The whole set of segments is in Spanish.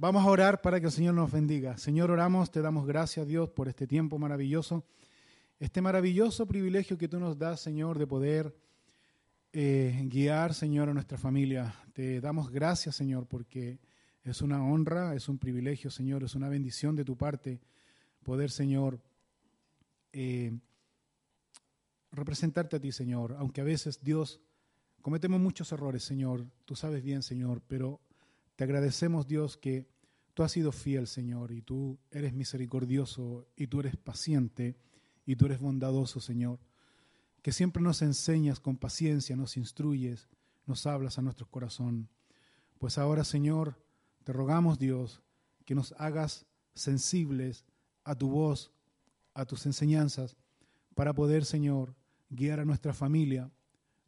Vamos a orar para que el Señor nos bendiga. Señor, oramos, te damos gracias, Dios, por este tiempo maravilloso, este maravilloso privilegio que tú nos das, Señor, de poder eh, guiar, Señor, a nuestra familia. Te damos gracias, Señor, porque es una honra, es un privilegio, Señor, es una bendición de tu parte poder, Señor, eh, representarte a ti, Señor, aunque a veces, Dios, cometemos muchos errores, Señor, tú sabes bien, Señor, pero te agradecemos, Dios, que tú has sido fiel, Señor, y tú eres misericordioso, y tú eres paciente, y tú eres bondadoso, Señor, que siempre nos enseñas con paciencia, nos instruyes, nos hablas a nuestro corazón. Pues ahora, Señor, te rogamos, Dios, que nos hagas sensibles a tu voz, a tus enseñanzas, para poder, Señor, guiar a nuestra familia,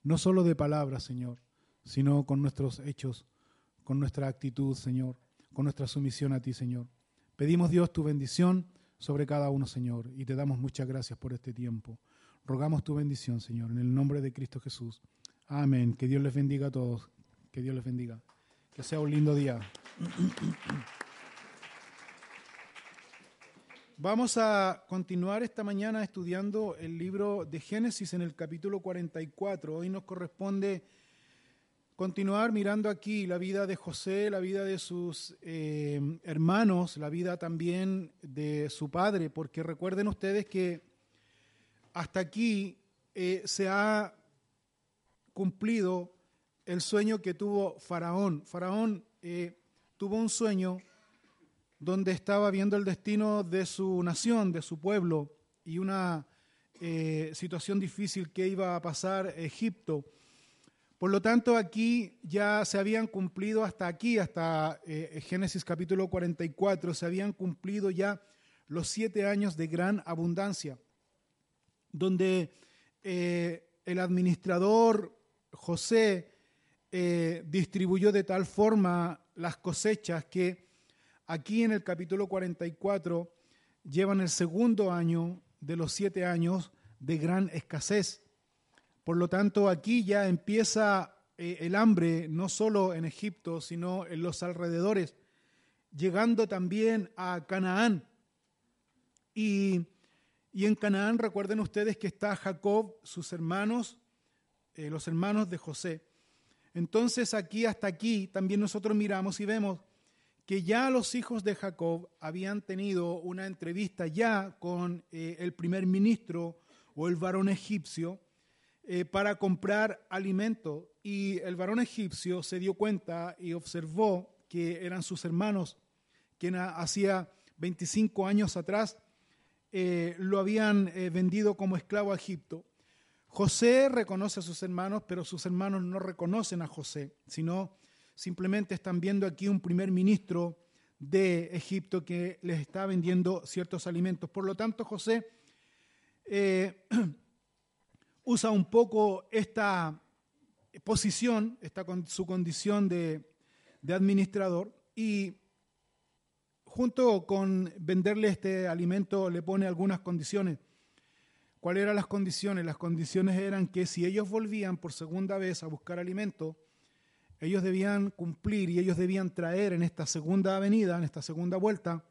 no solo de palabras, Señor, sino con nuestros hechos, con nuestra actitud, Señor, con nuestra sumisión a ti, Señor. Pedimos, Dios, tu bendición sobre cada uno, Señor, y te damos muchas gracias por este tiempo. Rogamos tu bendición, Señor, en el nombre de Cristo Jesús. Amén. Que Dios les bendiga a todos. Que Dios les bendiga. Que sea un lindo día. Vamos a continuar esta mañana estudiando el libro de Génesis en el capítulo 44. Hoy nos corresponde continuar mirando aquí la vida de José, la vida de sus eh, hermanos, la vida también de su padre, porque recuerden ustedes que hasta aquí eh, se ha cumplido el sueño que tuvo Faraón. Faraón eh, tuvo un sueño donde estaba viendo el destino de su nación, de su pueblo, y una situación difícil que iba a pasar Egipto. Por lo tanto, aquí ya se habían cumplido hasta aquí, hasta eh, Génesis capítulo 44, se habían cumplido ya los siete años de gran abundancia, donde eh, el administrador José distribuyó de tal forma las cosechas que Aquí en el capítulo 44 llevan el segundo año de los siete años de gran escasez. Por lo tanto, aquí ya empieza eh, el hambre no solo en Egipto, sino en los alrededores, llegando también a Canaán. Y, en Canaán recuerden ustedes que está Jacob, sus hermanos, eh, los hermanos de José. Entonces aquí hasta aquí también nosotros miramos y vemos que ya los hijos de Jacob habían tenido una entrevista ya con eh, el primer ministro o el varón egipcio eh, para comprar alimento. Y el varón egipcio se dio cuenta y observó que eran sus hermanos, que hacía 25 años atrás eh, lo habían vendido como esclavo a Egipto. José reconoce a sus hermanos, pero sus hermanos no reconocen a José, sino simplemente están viendo aquí un primer ministro de Egipto que les está vendiendo ciertos alimentos. Por lo tanto, José eh, usa un poco esta posición, esta, su condición de, de administrador, y junto con venderle este alimento le pone algunas condiciones. ¿Cuáles eran las condiciones? Las condiciones eran que si ellos volvían por segunda vez a buscar alimento, ellos debían cumplir y ellos debían traer en esta segunda avenida, en esta segunda vuelta,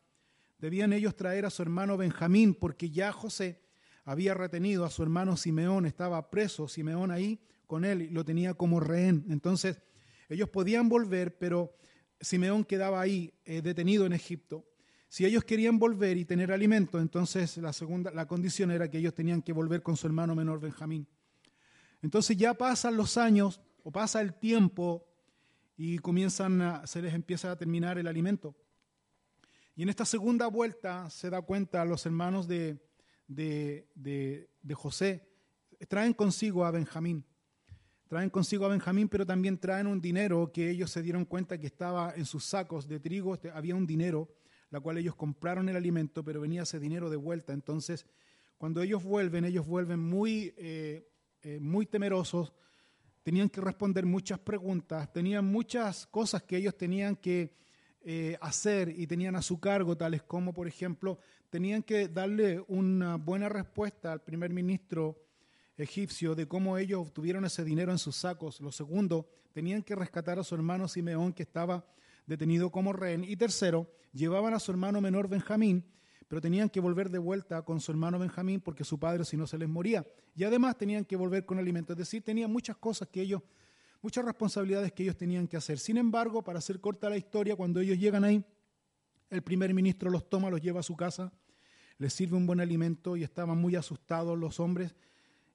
debían ellos traer a su hermano Benjamín, porque ya José había retenido a su hermano Simeón, estaba preso Simeón ahí con él lo tenía como rehén. Entonces, ellos podían volver, pero Simeón quedaba ahí eh, detenido en Egipto. Si ellos querían volver y tener alimento, entonces la segunda la condición era que ellos tenían que volver con su hermano menor Benjamín. Entonces ya pasan los años o pasa el tiempo y comienzan a, se les empieza a terminar el alimento. Y en esta segunda vuelta se da cuenta los hermanos de, de, de, José, traen consigo a Benjamín. Traen consigo a Benjamín, pero también traen un dinero que ellos se dieron cuenta que estaba en sus sacos de trigo, este, había un dinero, la cual ellos compraron el alimento, pero venía ese dinero de vuelta. Entonces, cuando ellos vuelven, ellos vuelven muy, eh, eh, muy temerosos, tenían que responder muchas preguntas, tenían muchas cosas que ellos tenían que eh, hacer y tenían a su cargo, tales como, por ejemplo, tenían que darle una buena respuesta al primer ministro egipcio de cómo ellos obtuvieron ese dinero en sus sacos. Lo segundo, tenían que rescatar a su hermano Simeón que estaba detenido como rehén. Y tercero, llevaban a su hermano menor Benjamín, pero tenían que volver de vuelta con su hermano Benjamín porque su padre si no se les moría. Y además tenían que volver con alimento, es decir, tenían muchas cosas que ellos, muchas responsabilidades que ellos tenían que hacer. Sin embargo, para hacer corta la historia, cuando ellos llegan ahí, el primer ministro los toma, los lleva a su casa, les sirve un buen alimento y estaban muy asustados los hombres.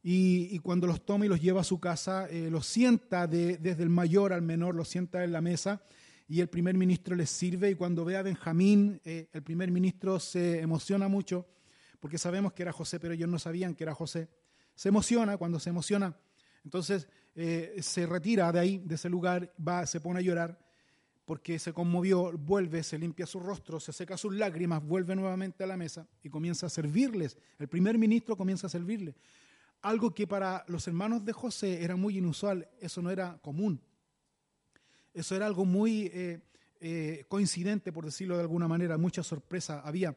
Y, cuando los toma y los lleva a su casa, eh, los sienta desde el mayor al menor, los sienta en la mesa y el primer ministro les sirve y cuando ve a Benjamín, eh, el primer ministro se emociona mucho porque sabemos que era José, pero ellos no sabían que era José. Se emociona, cuando se emociona, entonces eh, se retira de ahí, de ese lugar, va, se pone a llorar porque se conmovió, vuelve, se limpia su rostro, se seca sus lágrimas, vuelve nuevamente a la mesa y comienza a servirles. El primer ministro comienza a servirle. Algo que para los hermanos de José era muy inusual, eso no era común. Eso era algo muy eh, eh, coincidente, por decirlo de alguna manera, mucha sorpresa había.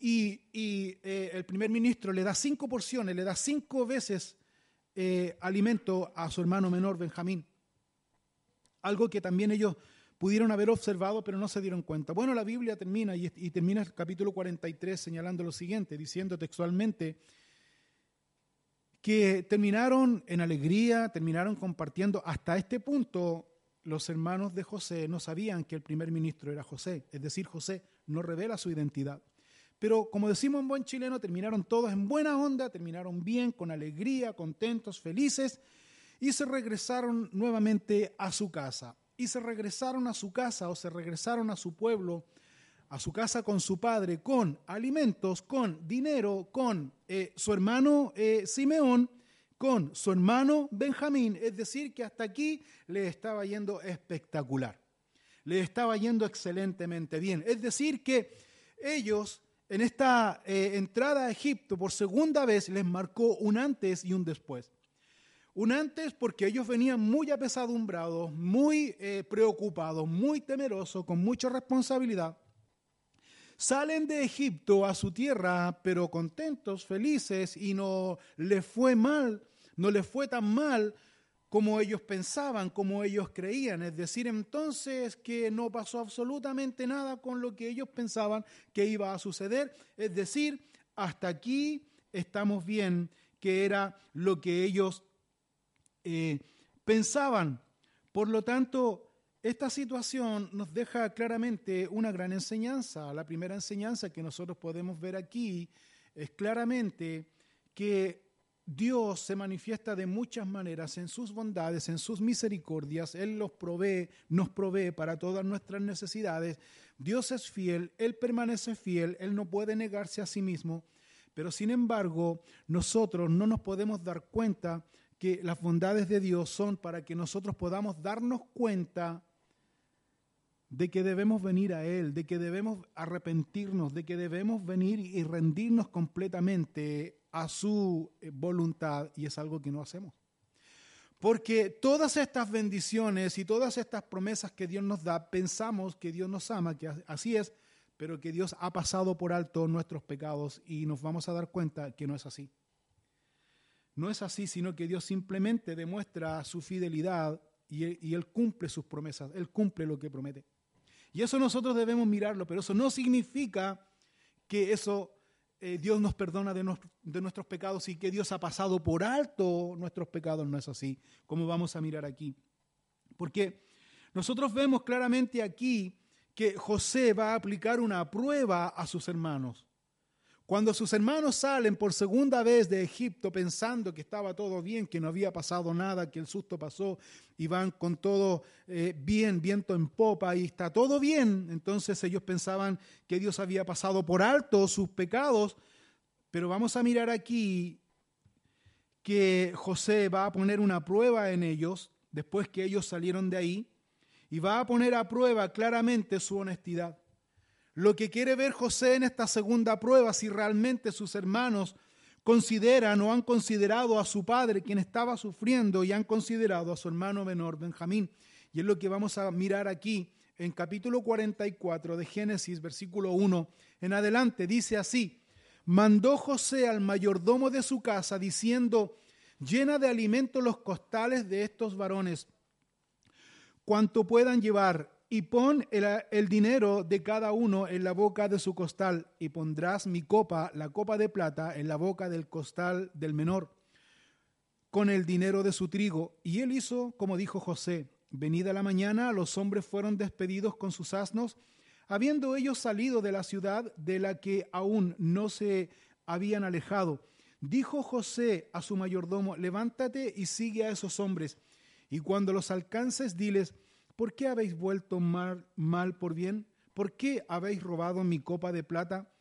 Y, eh, el primer ministro le da cinco porciones, le da cinco veces alimento a su hermano menor, Benjamín. Algo que también ellos pudieron haber observado, pero no se dieron cuenta. Bueno, la Biblia termina y, termina el capítulo 43 señalando lo siguiente, diciendo textualmente que terminaron en alegría, terminaron compartiendo. Hasta este punto, los hermanos de José no sabían que el primer ministro era José, es decir, José no revela su identidad. Pero como decimos en buen chileno, terminaron todos en buena onda, terminaron bien, con alegría, contentos, felices, y se regresaron nuevamente a su casa y se regresaron a su casa o se regresaron a su pueblo, a su casa con su padre, con alimentos, con dinero, con eh, su hermano eh, Simeón, con su hermano Benjamín. Es decir, que hasta aquí le estaba yendo espectacular, le estaba yendo excelentemente bien. Es decir, que ellos en esta eh, entrada a Egipto por segunda vez les marcó un antes y un después. Un antes porque ellos venían muy apesadumbrados, muy eh, preocupados, muy temerosos, con mucha responsabilidad. Salen de Egipto a su tierra, pero contentos, felices, y no les fue mal, no les fue tan mal como ellos pensaban, como ellos creían. Es decir, entonces que no pasó absolutamente nada con lo que ellos pensaban que iba a suceder. Es decir, hasta aquí estamos bien, que era lo que ellos eh, pensaban. Por lo tanto, esta situación nos deja claramente una gran enseñanza. La primera enseñanza que nosotros podemos ver aquí es claramente que Dios se manifiesta de muchas maneras en sus bondades, en sus misericordias. Él los provee, nos provee para todas nuestras necesidades. Dios es fiel, Él permanece fiel, Él no puede negarse a sí mismo. Pero sin embargo, nosotros no nos podemos dar cuenta que las bondades de Dios son para que nosotros podamos darnos cuenta de que debemos venir a Él, de que debemos arrepentirnos, de que debemos venir y rendirnos completamente a su eh, voluntad, y es algo que no hacemos. Porque todas estas bendiciones y todas estas promesas que Dios nos da, pensamos que Dios nos ama, que así es, pero que Dios ha pasado por alto nuestros pecados y nos vamos a dar cuenta que no es así. No es así, sino que Dios simplemente demuestra su fidelidad y él, cumple sus promesas, Él cumple lo que promete. Y eso nosotros debemos mirarlo, pero eso no significa que eso eh, Dios nos perdona de, de, nuestros pecados y que Dios ha pasado por alto nuestros pecados. No es así, como vamos a mirar aquí. Porque nosotros vemos claramente aquí que José va a aplicar una prueba a sus hermanos. Cuando sus hermanos salen por segunda vez de Egipto pensando que estaba todo bien, que no había pasado nada, que el susto pasó y van con todo eh, bien, viento en popa y está todo bien, entonces ellos pensaban que Dios había pasado por alto sus pecados, pero vamos a mirar aquí que José va a poner una prueba en ellos después que ellos salieron de ahí y va a poner a prueba claramente su honestidad. Lo que quiere ver José en esta segunda prueba, si realmente sus hermanos consideran o han considerado a su padre, quien estaba sufriendo, y han considerado a su hermano menor, Benjamín. Y es lo que vamos a mirar aquí en capítulo 44 de Génesis, versículo 1 en adelante. Dice así, mandó José al mayordomo de su casa diciendo, llena de alimento los costales de estos varones, cuanto puedan llevar y pon el, dinero de cada uno en la boca de su costal, y pondrás mi copa, la copa de plata, en la boca del costal del menor, con el dinero de su trigo. Y él hizo como dijo José. Venida la mañana, los hombres fueron despedidos con sus asnos, habiendo ellos salido de la ciudad de la que aún no se habían alejado. Dijo José a su mayordomo, levántate y sigue a esos hombres, y cuando los alcances, diles, ¿por qué habéis vuelto mal, por bien? ¿Por qué habéis robado mi copa de plata?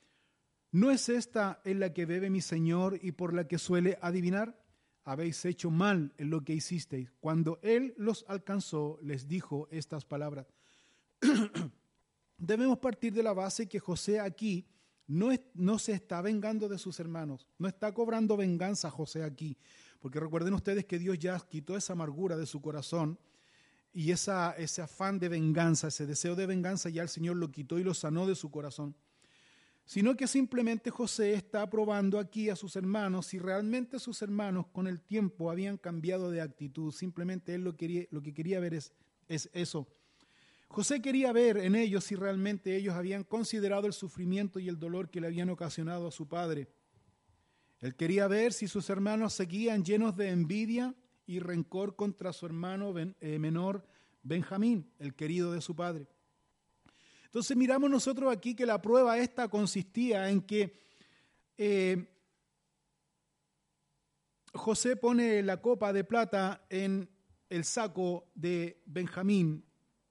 ¿No es esta en la que bebe mi Señor y por la que suele adivinar? Habéis hecho mal en lo que hicisteis. Cuando él los alcanzó, les dijo estas palabras. Debemos partir de la base que José aquí no, no se está vengando de sus hermanos, no está cobrando venganza José aquí, porque recuerden ustedes que Dios ya quitó esa amargura de su corazón y ese afán de venganza, ese deseo de venganza, ya el Señor lo quitó y lo sanó de su corazón. Sino que simplemente José está probando aquí a sus hermanos si realmente sus hermanos con el tiempo habían cambiado de actitud. Simplemente él lo, que quería ver es eso. José quería ver en ellos si realmente ellos habían considerado el sufrimiento y el dolor que le habían ocasionado a su padre. Él quería ver si sus hermanos seguían llenos de envidia y rencor contra su hermano eh, menor Benjamín, el querido de su padre. Entonces miramos nosotros aquí que la prueba esta consistía en que eh, José pone la copa de plata en el saco de Benjamín,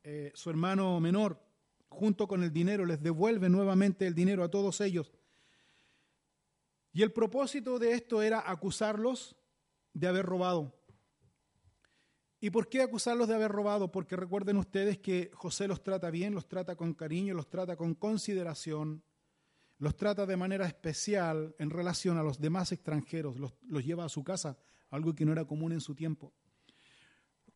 eh, su hermano menor, junto con el dinero, les devuelve nuevamente el dinero a todos ellos. Y el propósito de esto era acusarlos de haber robado. ¿Y por qué acusarlos de haber robado? Porque recuerden ustedes que José los trata bien, los trata con cariño, los trata con consideración, los trata de manera especial en relación a los demás extranjeros, los, los lleva a su casa, algo que no era común en su tiempo.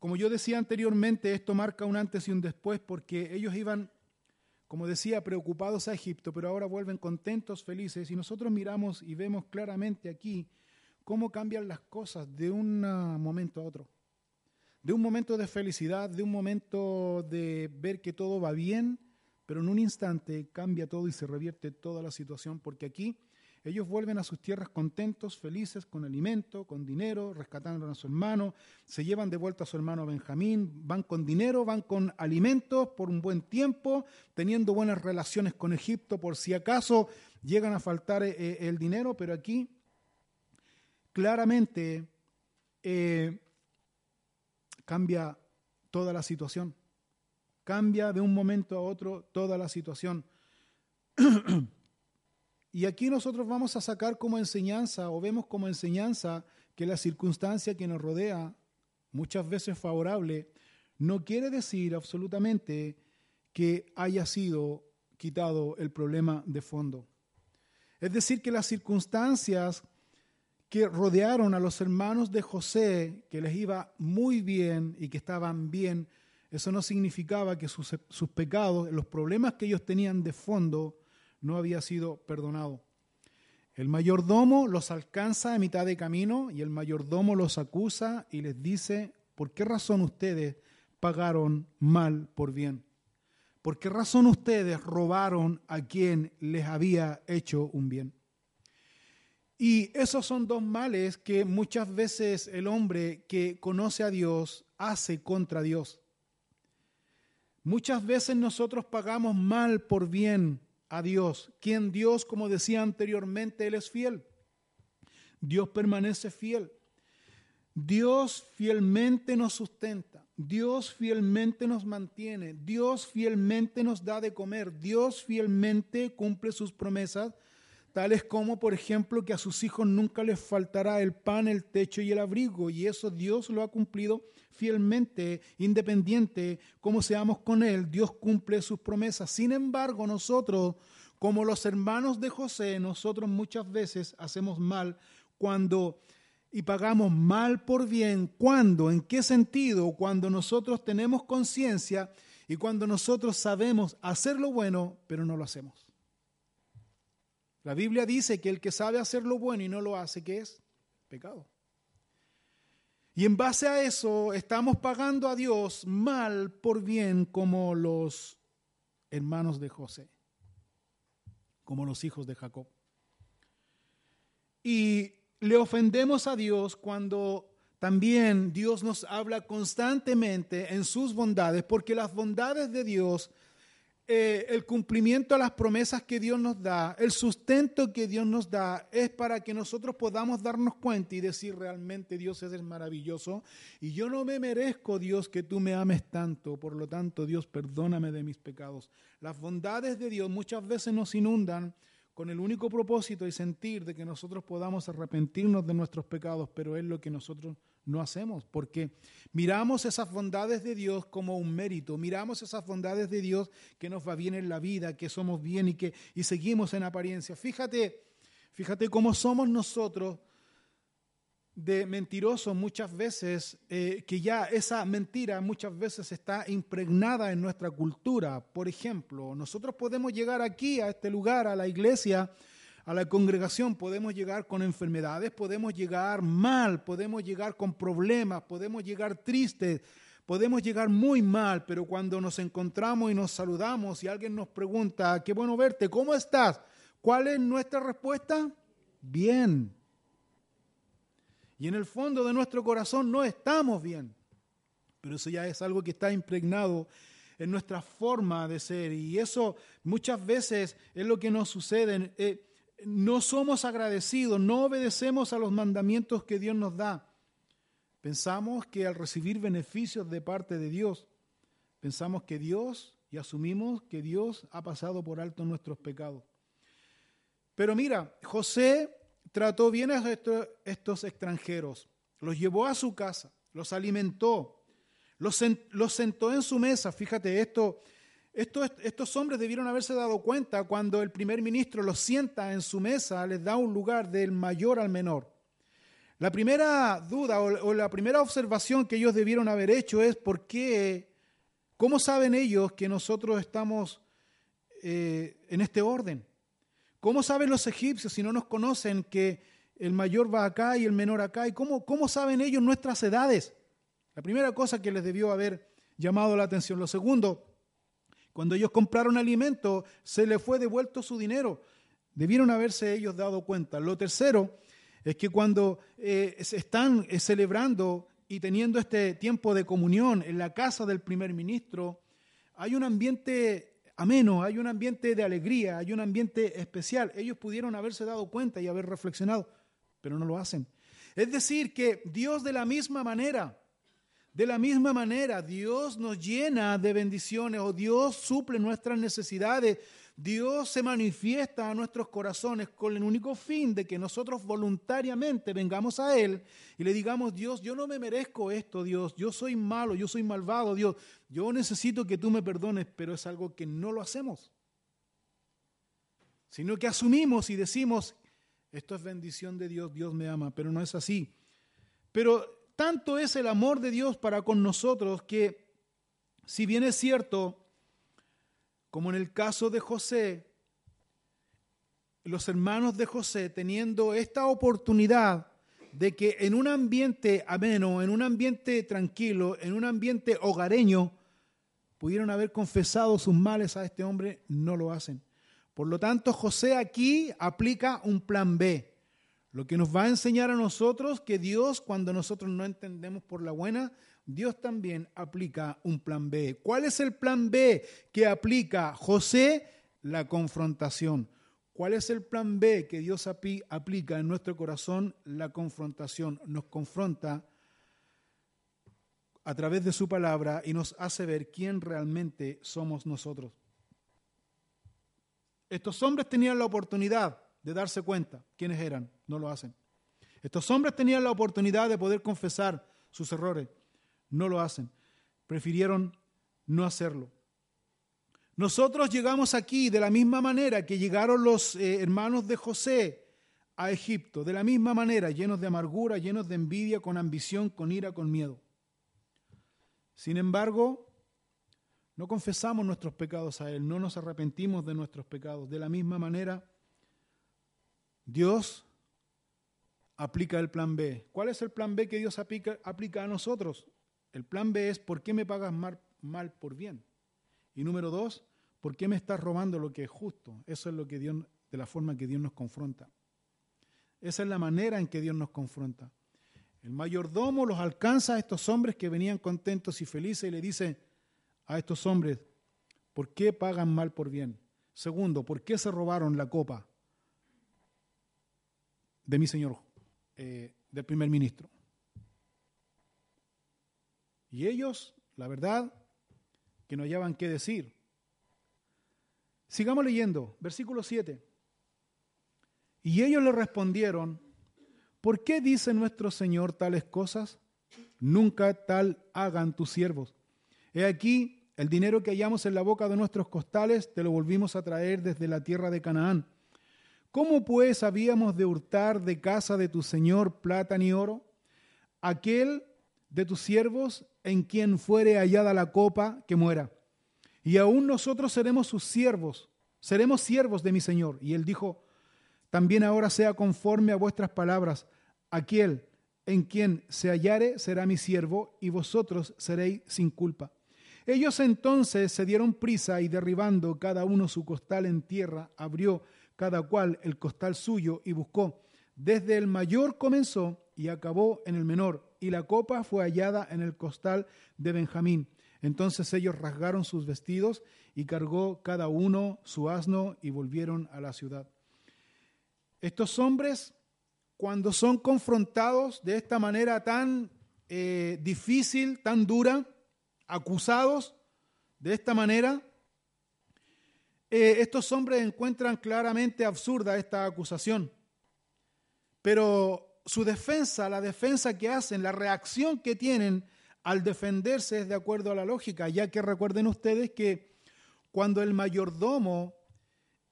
Como yo decía anteriormente, esto marca un antes y un después porque ellos iban, como decía, preocupados a Egipto, pero ahora vuelven contentos, felices, y nosotros miramos y vemos claramente aquí cómo cambian las cosas de un momento a otro. De un momento de felicidad, de un momento de ver que todo va bien, pero en un instante cambia todo y se revierte toda la situación, porque aquí ellos vuelven a sus tierras contentos, felices, con alimento, con dinero, rescatando a su hermano, se llevan de vuelta a su hermano Benjamín, van con dinero, van con alimentos por un buen tiempo, teniendo buenas relaciones con Egipto por si acaso llegan a faltar eh, eh, el dinero, pero aquí claramente eh, cambia toda la situación. Cambia de un momento a otro toda la situación. Y aquí nosotros vamos a sacar como enseñanza o vemos como enseñanza que la circunstancia que nos rodea, muchas veces favorable, no quiere decir absolutamente que haya sido quitado el problema de fondo. Es decir, que las circunstancias que rodearon a los hermanos de José, que les iba muy bien y que estaban bien, eso no significaba que sus, pecados, los problemas que ellos tenían de fondo, no había sido perdonado. El mayordomo los alcanza a mitad de camino y el mayordomo los acusa y les dice, ¿por qué razón ustedes pagaron mal por bien? ¿Por qué razón ustedes robaron a quien les había hecho un bien? Y esos son dos males que muchas veces el hombre que conoce a Dios hace contra Dios. Muchas veces nosotros pagamos mal por bien a Dios, quien Dios, como decía anteriormente, Él es fiel. Dios permanece fiel. Dios fielmente nos sustenta, Dios fielmente nos mantiene, Dios fielmente nos da de comer, Dios fielmente cumple sus promesas, tales como, por ejemplo, que a sus hijos nunca les faltará el pan, el techo y el abrigo, y eso Dios lo ha cumplido fielmente, independiente, como seamos con Él, Dios cumple sus promesas. Sin embargo, nosotros, como los hermanos de José, nosotros muchas veces hacemos mal cuando y pagamos mal por bien. ¿Cuándo? ¿En qué sentido? Cuando nosotros tenemos conciencia y cuando nosotros sabemos hacer lo bueno, pero no lo hacemos. La Biblia dice que el que sabe hacer lo bueno y no lo hace, ¿qué es? Pecado. Y en base a eso estamos pagando a Dios mal por bien como los hermanos de José, como los hijos de Jacob. Y le ofendemos a Dios cuando también Dios nos habla constantemente en sus bondades, porque las bondades de Dios, eh, el cumplimiento a las promesas que Dios nos da, el sustento que Dios nos da, es para que nosotros podamos darnos cuenta y decir realmente Dios es maravilloso y yo no me merezco, Dios, que tú me ames tanto, por lo tanto, Dios, perdóname de mis pecados. Las bondades de Dios muchas veces nos inundan con el único propósito y sentir de que nosotros podamos arrepentirnos de nuestros pecados, pero es lo que nosotros no hacemos, porque miramos esas bondades de Dios como un mérito, miramos esas bondades de Dios que nos va bien en la vida, que somos bien y que y seguimos en apariencia. Fíjate, fíjate cómo somos nosotros de mentirosos muchas veces, eh, que ya esa mentira muchas veces está impregnada en nuestra cultura. Por ejemplo, nosotros podemos llegar aquí, a este lugar, a la iglesia, a la congregación, podemos llegar con enfermedades, podemos llegar mal, podemos llegar con problemas, podemos llegar tristes, podemos llegar muy mal, pero cuando nos encontramos y nos saludamos y alguien nos pregunta, qué bueno verte, ¿cómo estás? ¿Cuál es nuestra respuesta? Bien y en el fondo de nuestro corazón no estamos bien. Pero eso ya es algo que está impregnado en nuestra forma de ser. Y eso muchas veces es lo que nos sucede. Eh, no somos agradecidos, no obedecemos a los mandamientos que Dios nos da. Pensamos que al recibir beneficios de parte de Dios, pensamos que Dios, y asumimos que Dios ha pasado por alto nuestros pecados. Pero mira, José trató bien a estos, extranjeros, los llevó a su casa, los alimentó, los, sentó en su mesa. Fíjate, esto, estos hombres debieron haberse dado cuenta cuando el primer ministro los sienta en su mesa, les da un lugar del mayor al menor. La primera duda o, la primera observación que ellos debieron haber hecho es por qué, cómo saben ellos que nosotros estamos eh, en este orden. ¿Cómo saben los egipcios si no nos conocen que el mayor va acá y el menor acá? ¿Y cómo, cómo saben ellos nuestras edades? La primera cosa que les debió haber llamado la atención. Lo segundo, cuando ellos compraron alimento, se les fue devuelto su dinero. Debieron haberse ellos dado cuenta. Lo tercero es que cuando eh, se están eh, celebrando y teniendo este tiempo de comunión en la casa del primer ministro, hay un ambiente ameno, hay un ambiente de alegría, hay un ambiente especial. Ellos pudieron haberse dado cuenta y haber reflexionado, pero no lo hacen. Es decir, que Dios de la misma manera, de la misma manera, Dios nos llena de bendiciones o Dios suple nuestras necesidades. Dios se manifiesta a nuestros corazones con el único fin de que nosotros voluntariamente vengamos a Él y le digamos, Dios, yo no me merezco esto, Dios, yo soy malo, yo soy malvado, Dios, yo necesito que tú me perdones, pero es algo que no lo hacemos, sino que asumimos y decimos, esto es bendición de Dios, Dios me ama, pero no es así. Pero tanto es el amor de Dios para con nosotros que, si bien es cierto, como en el caso de José, los hermanos de José teniendo esta oportunidad de que en un ambiente ameno, en un ambiente tranquilo, en un ambiente hogareño, pudieron haber confesado sus males a este hombre, no lo hacen. Por lo tanto, José aquí aplica un plan B, lo que nos va a enseñar a nosotros que Dios, cuando nosotros no entendemos por la buena, Dios también aplica un plan B. ¿Cuál es el plan B que aplica José? La confrontación. ¿Cuál es el plan B que Dios aplica en nuestro corazón? La confrontación. Nos confronta a través de su palabra y nos hace ver quién realmente somos nosotros. Estos hombres tenían la oportunidad de darse cuenta quiénes eran, no lo hacen. Estos hombres tenían la oportunidad de poder confesar sus errores, no lo hacen. Prefirieron no hacerlo. Nosotros llegamos aquí de la misma manera que llegaron los eh, hermanos de José a Egipto, de la misma manera, llenos de amargura, llenos de envidia, con ambición, con ira, con miedo. Sin embargo, no confesamos nuestros pecados a Él, no nos arrepentimos de nuestros pecados. De la misma manera, Dios aplica el plan B. ¿Cuál es el plan B que Dios aplica, a nosotros? El plan B es ¿por qué me pagas mal, mal por bien? Y número dos, ¿por qué me estás robando lo que es justo? Eso es lo que Dios, de la forma que Dios nos confronta. Esa es la manera en que Dios nos confronta. El mayordomo los alcanza a estos hombres que venían contentos y felices y le dice a estos hombres, ¿por qué pagan mal por bien? Segundo, ¿por qué se robaron la copa de mi señor, eh, del primer ministro? Y ellos, la verdad, que no hallaban qué decir. Sigamos leyendo, versículo 7. Y ellos le respondieron, ¿por qué dice nuestro Señor tales cosas? Nunca tal hagan tus siervos. He aquí, el dinero que hallamos en la boca de nuestros costales te lo volvimos a traer desde la tierra de Canaán. ¿Cómo pues habíamos de hurtar de casa de tu Señor plata ni oro? Aquel de tus siervos en quien fuere hallada la copa que muera. Y aún nosotros seremos sus siervos, seremos siervos de mi Señor. Y él dijo, también ahora sea conforme a vuestras palabras. Aquel en quien se hallare será mi siervo y vosotros seréis sin culpa. Ellos entonces se dieron prisa y derribando cada uno su costal en tierra, abrió cada cual el costal suyo y buscó. Desde el mayor comenzó y acabó en el menor, y la copa fue hallada en el costal de Benjamín. Entonces ellos rasgaron sus vestidos y cargó cada uno su asno y volvieron a la ciudad. Estos hombres, cuando son confrontados de esta manera tan eh, difícil, tan dura, acusados de esta manera, eh, estos hombres encuentran claramente absurda esta acusación. Pero su defensa, la defensa que hacen, la reacción que tienen al defenderse es de acuerdo a la lógica, ya que recuerden ustedes que cuando el mayordomo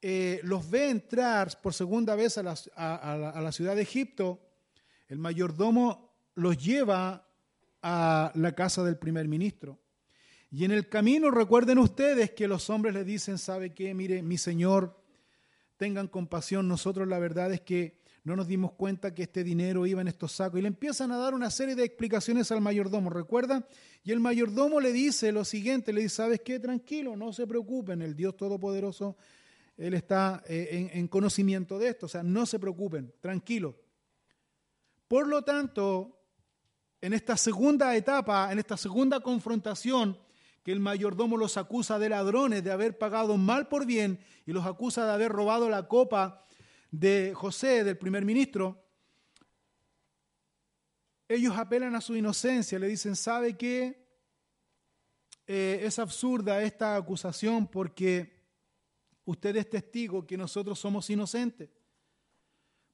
eh, los ve entrar por segunda vez a la, ciudad de Egipto, el mayordomo los lleva a la casa del primer ministro. Y en el camino recuerden ustedes que los hombres le dicen, ¿sabe qué? Mire, mi Señor, tengan compasión. Nosotros la verdad es que no nos dimos cuenta que este dinero iba en estos sacos. Y le empiezan a dar una serie de explicaciones al mayordomo, ¿recuerdan? Y el mayordomo le dice lo siguiente, le dice, ¿sabes qué? Tranquilo, no se preocupen, el Dios Todopoderoso él está eh, en, conocimiento de esto, o sea, no se preocupen, tranquilo. Por lo tanto, en esta segunda etapa, en esta segunda confrontación, que el mayordomo los acusa de ladrones, de haber pagado mal por bien, y los acusa de haber robado la copa de José, del primer ministro, ellos apelan a su inocencia, le dicen, ¿sabe qué? Eh, es absurda esta acusación porque usted es testigo que nosotros somos inocentes.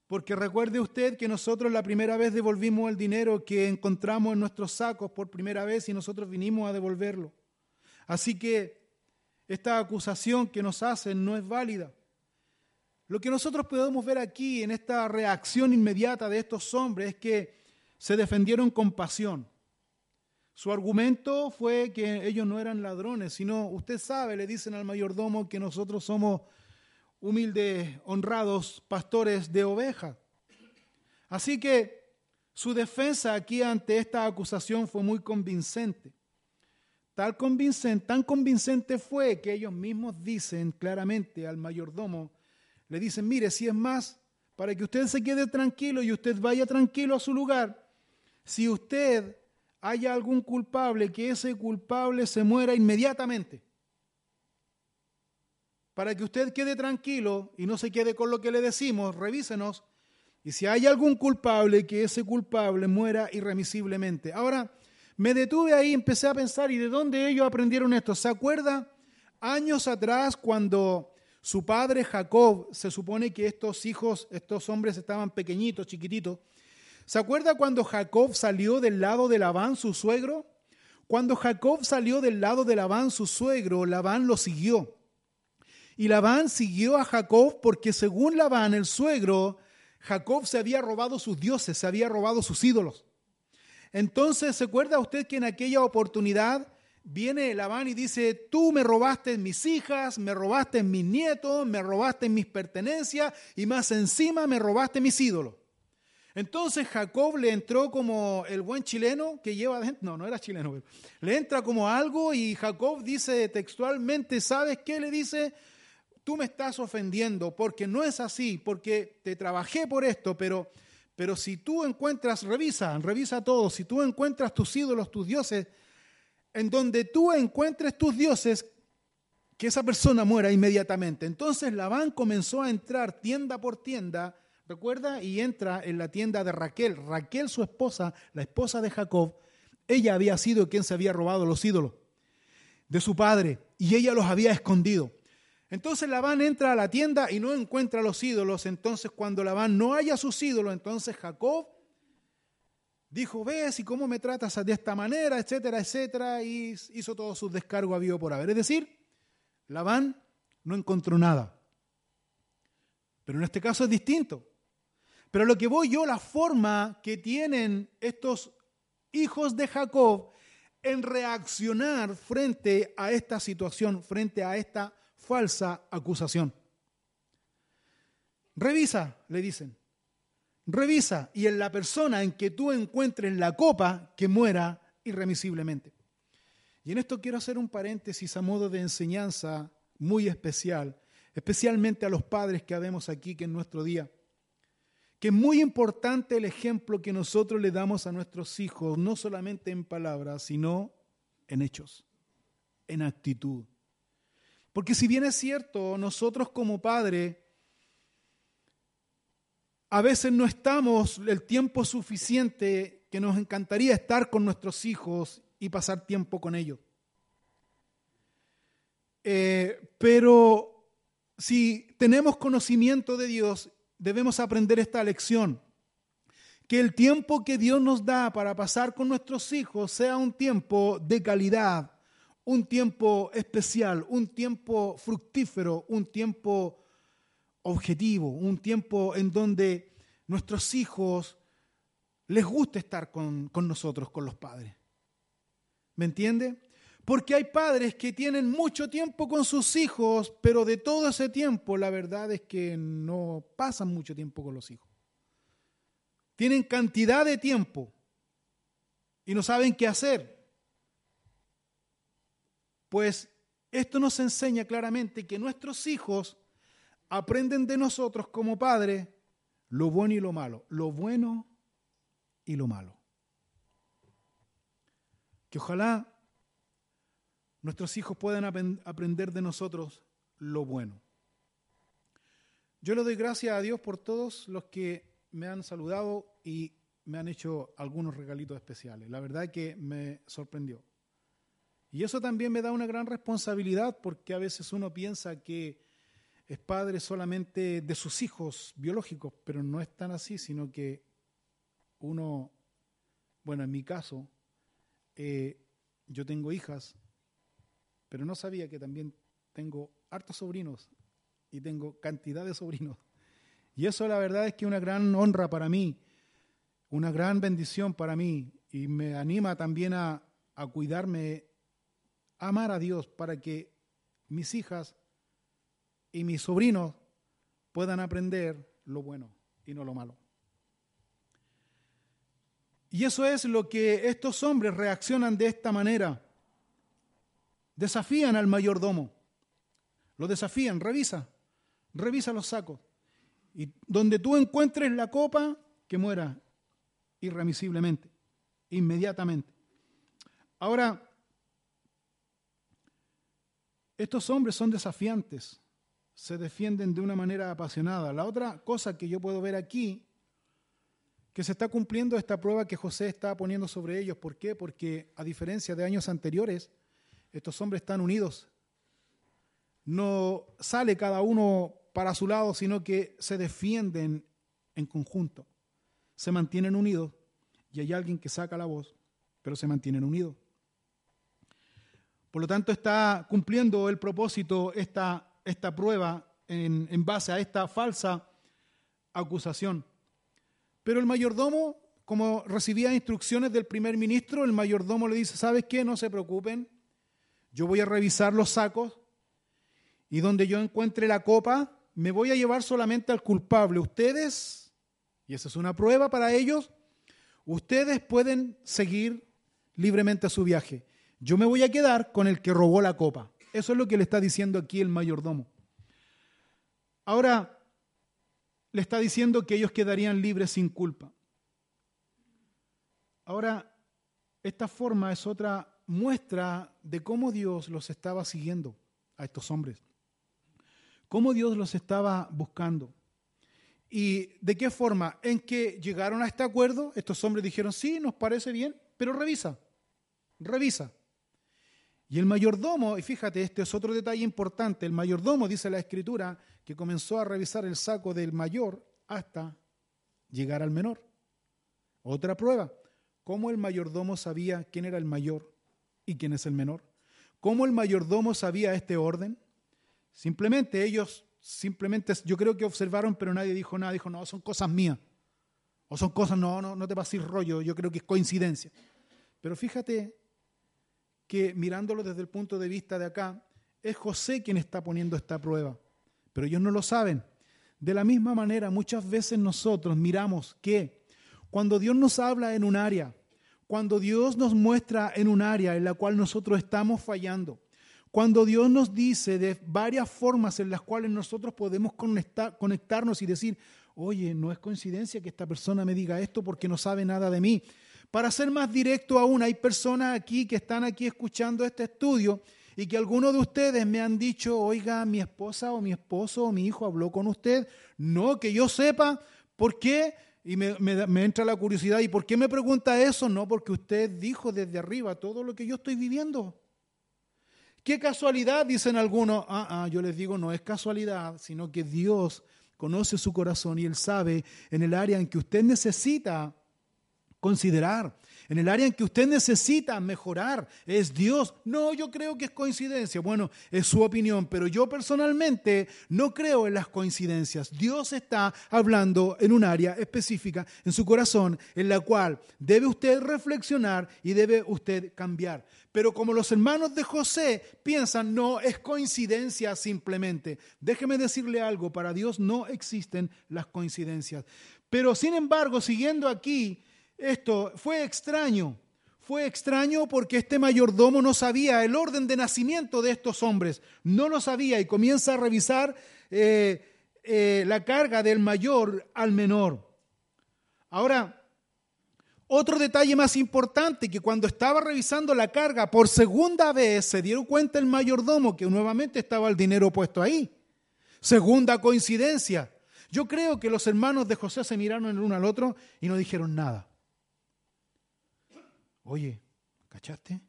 Porque recuerde usted que nosotros la primera vez devolvimos el dinero que encontramos en nuestros sacos por primera vez y nosotros vinimos a devolverlo. Así que esta acusación que nos hacen no es válida. Lo que nosotros podemos ver aquí en esta reacción inmediata de estos hombres es que se defendieron con pasión. Su argumento fue que ellos no eran ladrones, sino, usted sabe, le dicen al mayordomo que nosotros somos humildes, honrados pastores de ovejas. Así que su defensa aquí ante esta acusación fue muy convincente. Tal convincente, tan convincente fue que ellos mismos dicen claramente al mayordomo, le dicen, mire, si es más, para que usted se quede tranquilo y usted vaya tranquilo a su lugar, si usted haya algún culpable, que ese culpable se muera inmediatamente. Para que usted quede tranquilo y no se quede con lo que le decimos, revísenos. Y si hay algún culpable, que ese culpable muera irremisiblemente. Ahora, me detuve ahí, empecé a pensar, ¿y de dónde ellos aprendieron esto? ¿Se acuerda? Años atrás, cuando su padre Jacob, se supone que estos hijos, estos hombres estaban pequeñitos, chiquititos, ¿Se acuerda cuando Jacob salió del lado de Labán, su suegro? Cuando Jacob salió del lado de Labán, su suegro, Labán lo siguió. Y Labán siguió a Jacob porque según Labán, el suegro, Jacob se había robado sus dioses, se había robado sus ídolos. Entonces, ¿se acuerda usted que en aquella oportunidad viene Labán y dice, tú me robaste mis hijas, me robaste mis nietos, me robaste mis pertenencias y más encima me robaste mis ídolos? Entonces Jacob le entró como el buen chileno que lleva adentro, no, no era chileno, le entra como algo y Jacob dice textualmente, ¿sabes qué? Le dice, tú me estás ofendiendo porque no es así, porque te trabajé por esto, pero, pero si tú encuentras, revisa, revisa todo, si tú encuentras tus ídolos, tus dioses, en donde tú encuentres tus dioses, que esa persona muera inmediatamente. Entonces Labán comenzó a entrar tienda por tienda, ¿recuerda? Y entra en la tienda de Raquel. Raquel, su esposa, la esposa de Jacob, ella había sido quien se había robado los ídolos de su padre y ella los había escondido. Entonces Labán entra a la tienda y no encuentra los ídolos. Entonces cuando Labán no haya sus ídolos, entonces Jacob dijo, ves y cómo me tratas de esta manera, etcétera, etcétera, y hizo todo su descargo a vivo por haber. Es decir, Labán no encontró nada. Pero en este caso es distinto. Pero lo que voy yo, la forma que tienen estos hijos de Jacob en reaccionar frente a esta situación, frente a esta falsa acusación. Revisa, le dicen. Revisa y en la persona en que tú encuentres la copa que muera irremisiblemente. Y en esto quiero hacer un paréntesis a modo de enseñanza muy especial, especialmente a los padres que habemos aquí que en nuestro día, que es muy importante el ejemplo que nosotros le damos a nuestros hijos, no solamente en palabras, sino en hechos, en actitud. Porque si bien es cierto, nosotros como padres a veces no estamos el tiempo suficiente que nos encantaría estar con nuestros hijos y pasar tiempo con ellos. Eh, pero si tenemos conocimiento de Dios, debemos aprender esta lección. Que el tiempo que Dios nos da para pasar con nuestros hijos sea un tiempo de calidad, un tiempo especial, un tiempo fructífero, un tiempo objetivo, un tiempo en donde nuestros hijos les guste estar con, con nosotros, con los padres. ¿Me entiende? Porque hay padres que tienen mucho tiempo con sus hijos, pero de todo ese tiempo la verdad es que no pasan mucho tiempo con los hijos. Tienen cantidad de tiempo y no saben qué hacer. Pues esto nos enseña claramente que nuestros hijos aprenden de nosotros como padres lo bueno y lo malo, lo bueno y lo malo. Que ojalá nuestros hijos puedan aprender de nosotros lo bueno. Yo le doy gracias a Dios por todos los que me han saludado y me han hecho algunos regalitos especiales. La verdad que me sorprendió. Y eso también me da una gran responsabilidad porque a veces uno piensa que es padre solamente de sus hijos biológicos, pero no es tan así, sino que uno, bueno, en mi caso, eh, yo tengo hijas, pero no sabía que también tengo hartos sobrinos y tengo cantidad de sobrinos. Y eso la verdad es que una gran honra para mí, una gran bendición para mí y me anima también a, a cuidarme, amar a Dios para que mis hijas y mis sobrinos puedan aprender lo bueno y no lo malo. Y eso es lo que estos hombres reaccionan de esta manera. Desafían al mayordomo. Lo desafían, revisa, revisa los sacos. Y donde tú encuentres la copa, que muera irremisiblemente, inmediatamente. Ahora, estos hombres son desafiantes se defienden de una manera apasionada. La otra cosa que yo puedo ver aquí, que se está cumpliendo esta prueba que José está poniendo sobre ellos. ¿Por qué? Porque a diferencia de años anteriores, estos hombres están unidos. No sale cada uno para su lado, sino que se defienden en conjunto. Se mantienen unidos y hay alguien que saca la voz, pero se mantienen unidos. Por lo tanto, está cumpliendo el propósito esta esta prueba en, base a esta falsa acusación. Pero el mayordomo, como recibía instrucciones del primer ministro, el mayordomo le dice, ¿sabes qué? No se preocupen, yo voy a revisar los sacos y donde yo encuentre la copa, me voy a llevar solamente al culpable. Ustedes y esa es una prueba para ellos, ustedes pueden seguir libremente su viaje. Yo me voy a quedar con el que robó la copa. Eso es lo que le está diciendo aquí el mayordomo. Ahora, le está diciendo que ellos quedarían libres sin culpa. Ahora, esta forma es otra muestra de cómo Dios los estaba siguiendo a estos hombres, cómo Dios los estaba buscando. ¿Y de qué forma? En que llegaron a este acuerdo, estos hombres dijeron, sí, nos parece bien, pero revisa, revisa. Y el mayordomo, y fíjate, este es otro detalle importante, el mayordomo, dice la escritura, que comenzó a revisar el saco del mayor hasta llegar al menor. Otra prueba, cómo el mayordomo sabía quién era el mayor y quién es el menor. ¿Cómo el mayordomo sabía este orden? Simplemente ellos, simplemente yo creo que observaron, pero nadie dijo nada, dijo, no, son cosas mías. O son cosas, no, no, no te pases rollo, yo creo que es coincidencia. Pero fíjate que mirándolo desde el punto de vista de acá, es José quien está poniendo esta prueba, pero ellos no lo saben. De la misma manera, muchas veces nosotros miramos que cuando Dios nos habla en un área, cuando Dios nos muestra en un área en la cual nosotros estamos fallando, cuando Dios nos dice de varias formas en las cuales nosotros podemos conectarnos y decir, oye, no es coincidencia que esta persona me diga esto porque no sabe nada de mí. Para ser más directo aún, hay personas aquí que están aquí escuchando este estudio y que algunos de ustedes me han dicho, oiga, mi esposa o mi esposo o mi hijo habló con usted. No, que yo sepa, ¿por qué? Y me, entra la curiosidad, ¿y por qué me pregunta eso? No, porque usted dijo desde arriba todo lo que yo estoy viviendo. Qué casualidad, dicen algunos. Ah, ah, yo les digo, no es casualidad, sino que Dios conoce su corazón y Él sabe en el área en que usted necesita considerar, en el área en que usted necesita mejorar, es Dios. No, yo creo que es coincidencia. Bueno, es su opinión, pero yo personalmente no creo en las coincidencias. Dios está hablando en un área específica en su corazón, en la cual debe usted reflexionar y debe usted cambiar. Pero como los hermanos de José piensan, no, es coincidencia simplemente. Déjeme decirle algo, para Dios no existen las coincidencias. Pero sin embargo, siguiendo aquí, esto fue extraño. Fue extraño porque este mayordomo no sabía el orden de nacimiento de estos hombres. No lo sabía y comienza a revisar eh, eh, la carga del mayor al menor. Ahora, otro detalle más importante, que cuando estaba revisando la carga por segunda vez, se dieron cuenta el mayordomo que nuevamente estaba el dinero puesto ahí. Segunda coincidencia. Yo creo que los hermanos de José se miraron el uno al otro y no dijeron nada. Oye, ¿cachaste?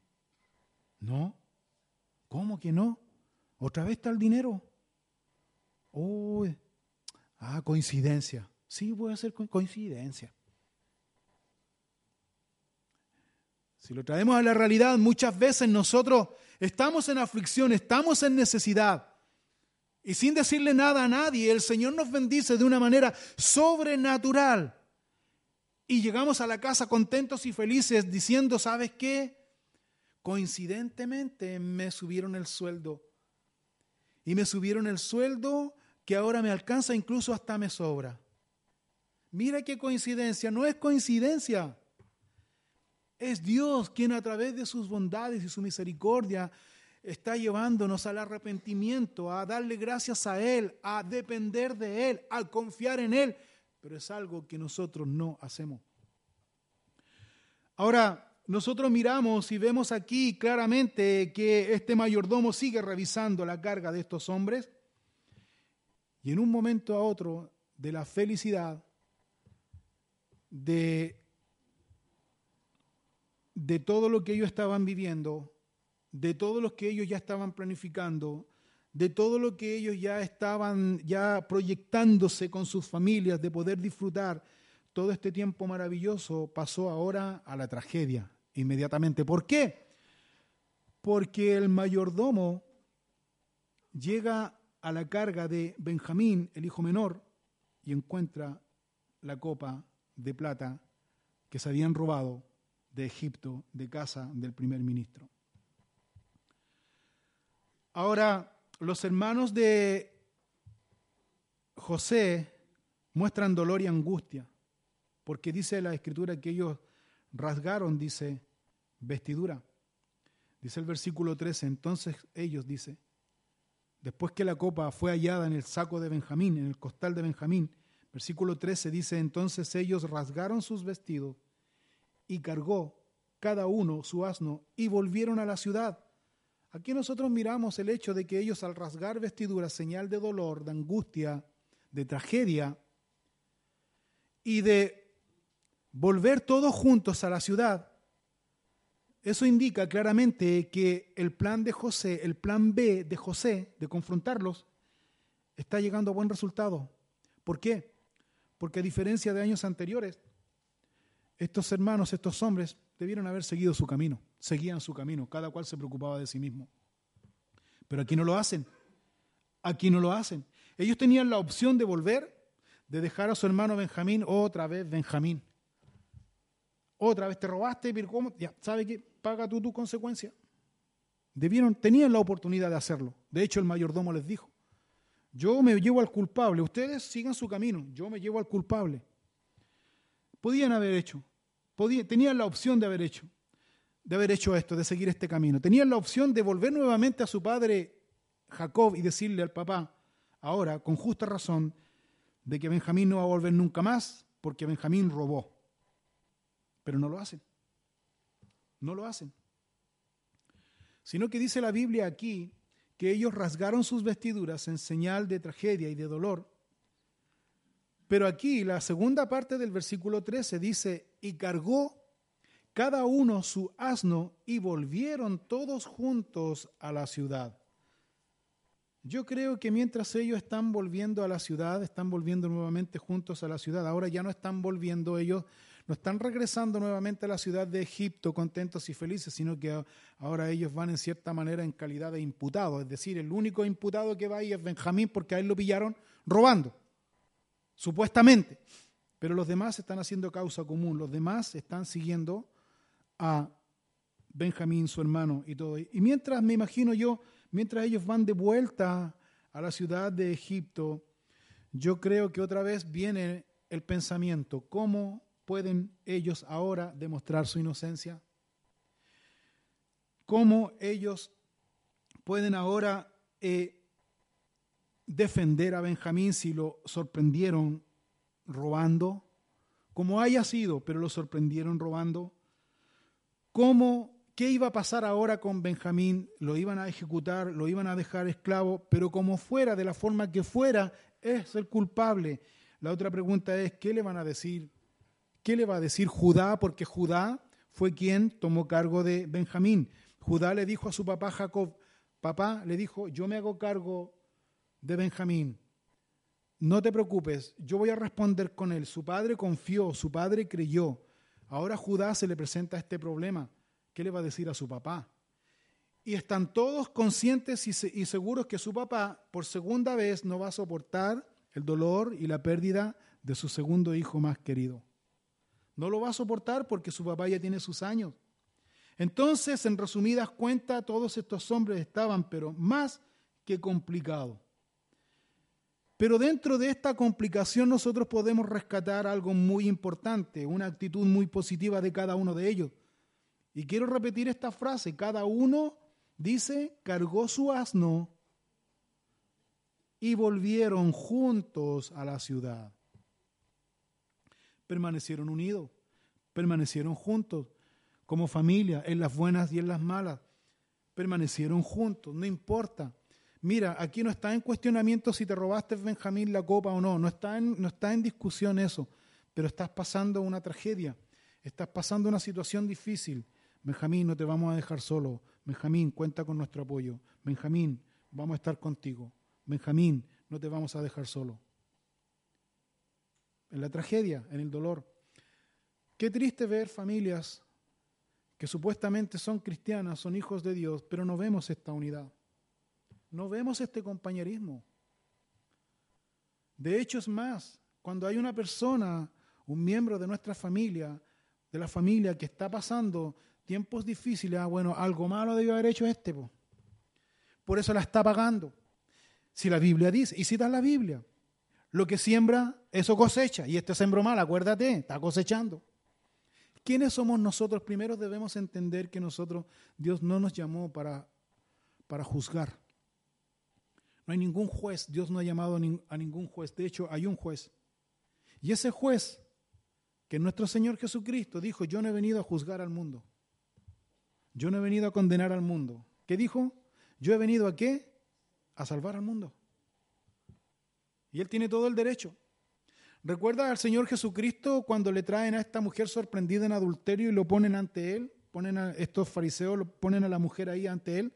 No. ¿Cómo que no? ¿Otra vez está el dinero? Oh, ah, coincidencia. Sí, voy a hacer coincidencia. Si lo traemos a la realidad, muchas veces nosotros estamos en aflicción, estamos en necesidad. Y sin decirle nada a nadie, el Señor nos bendice de una manera sobrenatural. Y llegamos a la casa contentos y felices diciendo, ¿sabes qué? Coincidentemente me subieron el sueldo. Y me subieron el sueldo que ahora me alcanza, incluso hasta me sobra. Mira qué coincidencia, no es coincidencia. Es Dios quien a través de sus bondades y su misericordia está llevándonos al arrepentimiento, a darle gracias a Él, a depender de Él, a confiar en Él pero es algo que nosotros no hacemos. Ahora, nosotros miramos y vemos aquí claramente que este mayordomo sigue revisando la carga de estos hombres y en un momento a otro de la felicidad, de, de todo lo que ellos estaban viviendo, de todo lo que ellos ya estaban planificando, de todo lo que ellos ya estaban ya proyectándose con sus familias, de poder disfrutar todo este tiempo maravilloso, pasó ahora a la tragedia inmediatamente. ¿Por qué? Porque el mayordomo llega a la carga de Benjamín, el hijo menor, y encuentra la copa de plata que se habían robado de Egipto, de casa del primer ministro. Ahora, los hermanos de José muestran dolor y angustia. porque dice la escritura que ellos rasgaron, dice, vestidura. Dice el versículo 13, entonces ellos, dice, después que la copa fue hallada en el saco de Benjamín, en el costal de Benjamín, versículo 13 dice, entonces ellos rasgaron sus vestidos y cargó cada uno su asno y volvieron a la ciudad. Aquí nosotros miramos el hecho de que ellos al rasgar vestiduras, señal de dolor, de angustia, de tragedia y de volver todos juntos a la ciudad, eso indica claramente que el plan de José, el plan B de José de confrontarlos, está llegando a buen resultado. ¿Por qué? Porque a diferencia de años anteriores, estos hermanos, estos hombres, debieron haber seguido su camino, seguían su camino, cada cual se preocupaba de sí mismo. Pero aquí no lo hacen, aquí no lo hacen. Ellos tenían la opción de volver, de dejar a su hermano Benjamín, otra vez Benjamín. Otra vez te robaste, pero. Ya, ¿sabe qué? Paga tú tu consecuencia. Debieron, tenían la oportunidad de hacerlo. De hecho, el mayordomo les dijo, yo me llevo al culpable, ustedes sigan su camino, yo me llevo al culpable. Podían haber hecho, tenían la opción de haber hecho, de haber hecho esto, de seguir este camino. Tenían la opción de volver nuevamente a su padre Jacob y decirle al papá, ahora, con justa razón, de que Benjamín no va a volver nunca más porque Benjamín robó. Pero no lo hacen. No lo hacen. Sino que dice la Biblia aquí que ellos rasgaron sus vestiduras en señal de tragedia y de dolor. Pero aquí la segunda parte del versículo 13 dice, y cargó cada uno su asno y volvieron todos juntos a la ciudad. Yo creo que mientras ellos están volviendo a la ciudad, están volviendo nuevamente juntos a la ciudad, ahora ya no están volviendo ellos no están regresando nuevamente a la ciudad de Egipto contentos y felices, sino que ahora ellos van en cierta manera en calidad de imputados. Es decir, el único imputado que va ahí es Benjamín porque a él lo pillaron robando, supuestamente. Pero los demás están haciendo causa común, los demás están siguiendo a Benjamín, su hermano y todo. Y mientras, me imagino yo, mientras ellos van de vuelta a la ciudad de Egipto, yo creo que otra vez viene el pensamiento, ¿cómo pueden ellos ahora demostrar su inocencia? ¿Cómo ellos pueden ahora eh, defender a Benjamín si lo sorprendieron robando? Como haya sido, pero lo sorprendieron robando. ¿Cómo, qué iba a pasar ahora con Benjamín? Lo iban a ejecutar, lo iban a dejar esclavo, pero como fuera, de la forma que fuera, es el culpable. La otra pregunta es, ¿qué le van a decir ¿Qué le va a decir Judá? Porque Judá fue quien tomó cargo de Benjamín. Judá le dijo a su papá Jacob, papá le dijo, yo me hago cargo de Benjamín. No te preocupes, yo voy a responder con él. Su padre confió, su padre creyó. Ahora Judá se le presenta este problema. ¿Qué le va a decir a su papá? Y están todos conscientes y, seguros que su papá por segunda vez no va a soportar el dolor y la pérdida de su segundo hijo más querido. No lo va a soportar porque su papá ya tiene sus años. Entonces, en resumidas cuentas, todos estos hombres estaban, pero más que complicados. Pero dentro de esta complicación nosotros podemos rescatar algo muy importante, una actitud muy positiva de cada uno de ellos. Y quiero repetir esta frase, cada uno dice, cargó su asno y volvieron juntos a la ciudad permanecieron unidos, permanecieron juntos, como familia, en las buenas y en las malas, permanecieron juntos, no importa. Mira, aquí no está en cuestionamiento si te robaste Benjamín la copa o no, no está en, no está en discusión eso, pero estás pasando una tragedia, estás pasando una situación difícil. Benjamín, no te vamos a dejar solo. Benjamín, cuenta con nuestro apoyo. Benjamín, vamos a estar contigo. Benjamín, no te vamos a dejar solo en la tragedia, en el dolor. Qué triste ver familias que supuestamente son cristianas, son hijos de Dios, pero no vemos esta unidad. No vemos este compañerismo. De hecho, es más, cuando hay una persona, un miembro de nuestra familia, de la familia que está pasando tiempos difíciles, ah, bueno, algo malo debió haber hecho este. Por eso la está pagando. Si la Biblia dice, y citas la Biblia, lo que siembra eso cosecha. Y este sembró mal, acuérdate, está cosechando. ¿Quiénes somos nosotros? Primero debemos entender que nosotros, Dios no nos llamó para, para juzgar. No hay ningún juez, Dios no ha llamado a ningún juez. De hecho, hay un juez. Y ese juez, que nuestro Señor Jesucristo dijo, yo no he venido a juzgar al mundo. Yo no he venido a condenar al mundo. ¿Qué dijo? Yo he venido a qué? A salvar al mundo. Y Él tiene todo el derecho. ¿Recuerda al Señor Jesucristo cuando le traen a esta mujer sorprendida en adulterio y lo ponen ante Él? Ponen a estos fariseos, ponen a la mujer ahí ante Él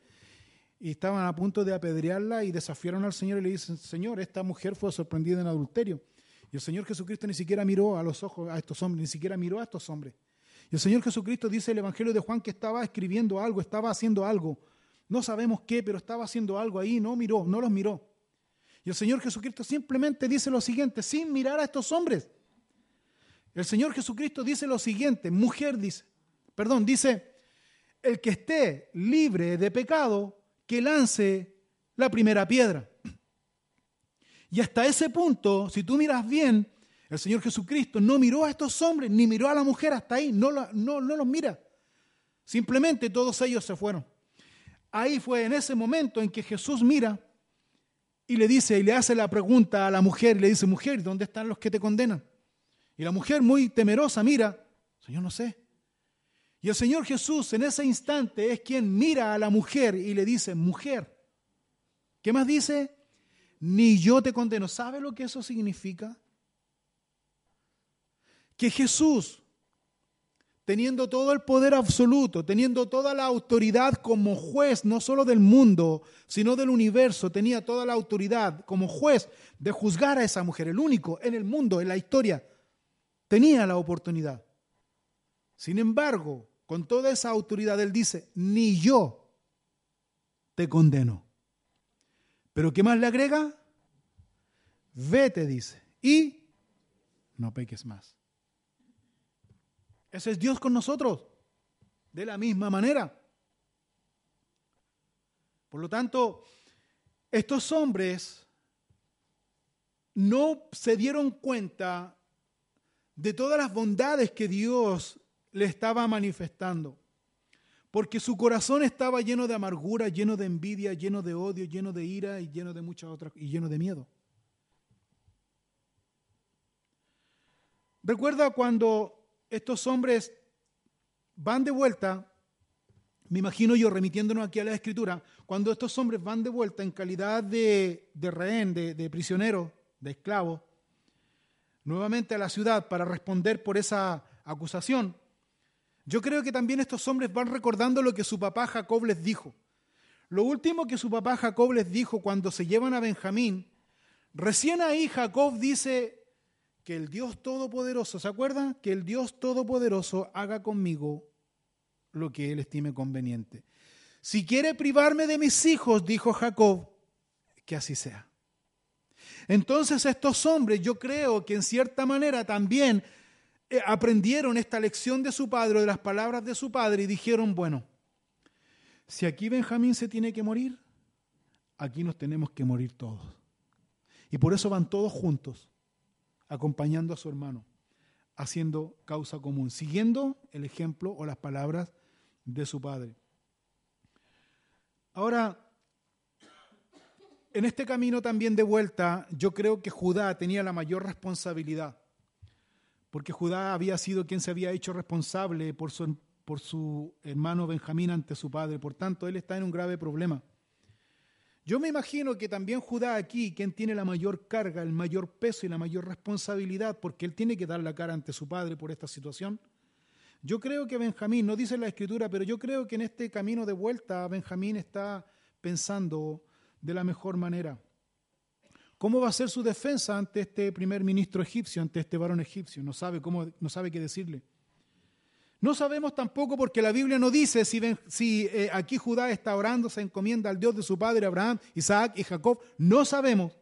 y estaban a punto de apedrearla y desafiaron al Señor y le dicen, Señor, esta mujer fue sorprendida en adulterio. Y el Señor Jesucristo ni siquiera miró a los ojos a estos hombres, ni siquiera miró a estos hombres. Y el Señor Jesucristo dice el Evangelio de Juan que estaba escribiendo algo, estaba haciendo algo. No sabemos qué, pero estaba haciendo algo ahí, no miró, no los miró. Y el Señor Jesucristo simplemente dice lo siguiente, sin mirar a estos hombres. El Señor Jesucristo dice lo siguiente, mujer dice, perdón, dice, el que esté libre de pecado, que lance la primera piedra. Y hasta ese punto, si tú miras bien, el Señor Jesucristo no miró a estos hombres, ni miró a la mujer hasta ahí, no, no, no los mira. Simplemente todos ellos se fueron. Ahí fue en ese momento en que Jesús mira y le dice y le hace la pregunta a la mujer y le dice, mujer, ¿dónde están los que te condenan? Y la mujer muy temerosa mira, Señor, no sé. Y el Señor Jesús en ese instante es quien mira a la mujer y le dice, mujer, ¿qué más dice? Ni yo te condeno. ¿Sabe lo que eso significa? Que Jesús, teniendo todo el poder absoluto, teniendo toda la autoridad como juez, no solo del mundo, sino del universo, tenía toda la autoridad como juez de juzgar a esa mujer, el único en el mundo, en la historia, tenía la oportunidad. Sin embargo, con toda esa autoridad, Él dice, ni yo te condeno. Pero ¿qué más le agrega? Vete, dice, y no peques más. Ese es Dios con nosotros, de la misma manera. Por lo tanto, estos hombres no se dieron cuenta de todas las bondades que Dios le estaba manifestando. Porque su corazón estaba lleno de amargura, lleno de envidia, lleno de odio, lleno de ira y lleno de muchas otras y lleno de miedo. Recuerda cuando estos hombres van de vuelta, me imagino yo remitiéndonos aquí a la escritura, cuando estos hombres van de vuelta en calidad de, rehén, de, de prisionero, de esclavo, nuevamente a la ciudad para responder por esa acusación, yo creo que también estos hombres van recordando lo que su papá Jacob les dijo. Lo último que su papá Jacob les dijo cuando se llevan a Benjamín, recién ahí Jacob dice que el Dios Todopoderoso, ¿se acuerdan? Que el Dios Todopoderoso haga conmigo lo que él estime conveniente. Si quiere privarme de mis hijos, dijo Jacob, que así sea. Entonces estos hombres, yo creo que en cierta manera también aprendieron esta lección de su padre, de las palabras de su padre, y dijeron, bueno, si aquí Benjamín se tiene que morir, aquí nos tenemos que morir todos. Y por eso van todos juntos, acompañando a su hermano, haciendo causa común, siguiendo el ejemplo o las palabras de su padre. Ahora, en este camino también de vuelta, yo creo que Judá tenía la mayor responsabilidad porque Judá había sido quien se había hecho responsable por su, por su hermano Benjamín ante su padre. Por tanto, él está en un grave problema. Yo me imagino que también Judá aquí, quien tiene la mayor carga, el mayor peso y la mayor responsabilidad, porque él tiene que dar la cara ante su padre por esta situación. Yo creo que Benjamín, no dice la escritura, pero yo creo que en este camino de vuelta Benjamín está pensando de la mejor manera. ¿Cómo va a ser su defensa ante este primer ministro egipcio, ante este varón egipcio? No sabe, cómo, no sabe qué decirle. No sabemos tampoco porque la Biblia no dice si, eh, aquí Judá está orando, se encomienda al Dios de su padre Abraham, Isaac y Jacob. No sabemos.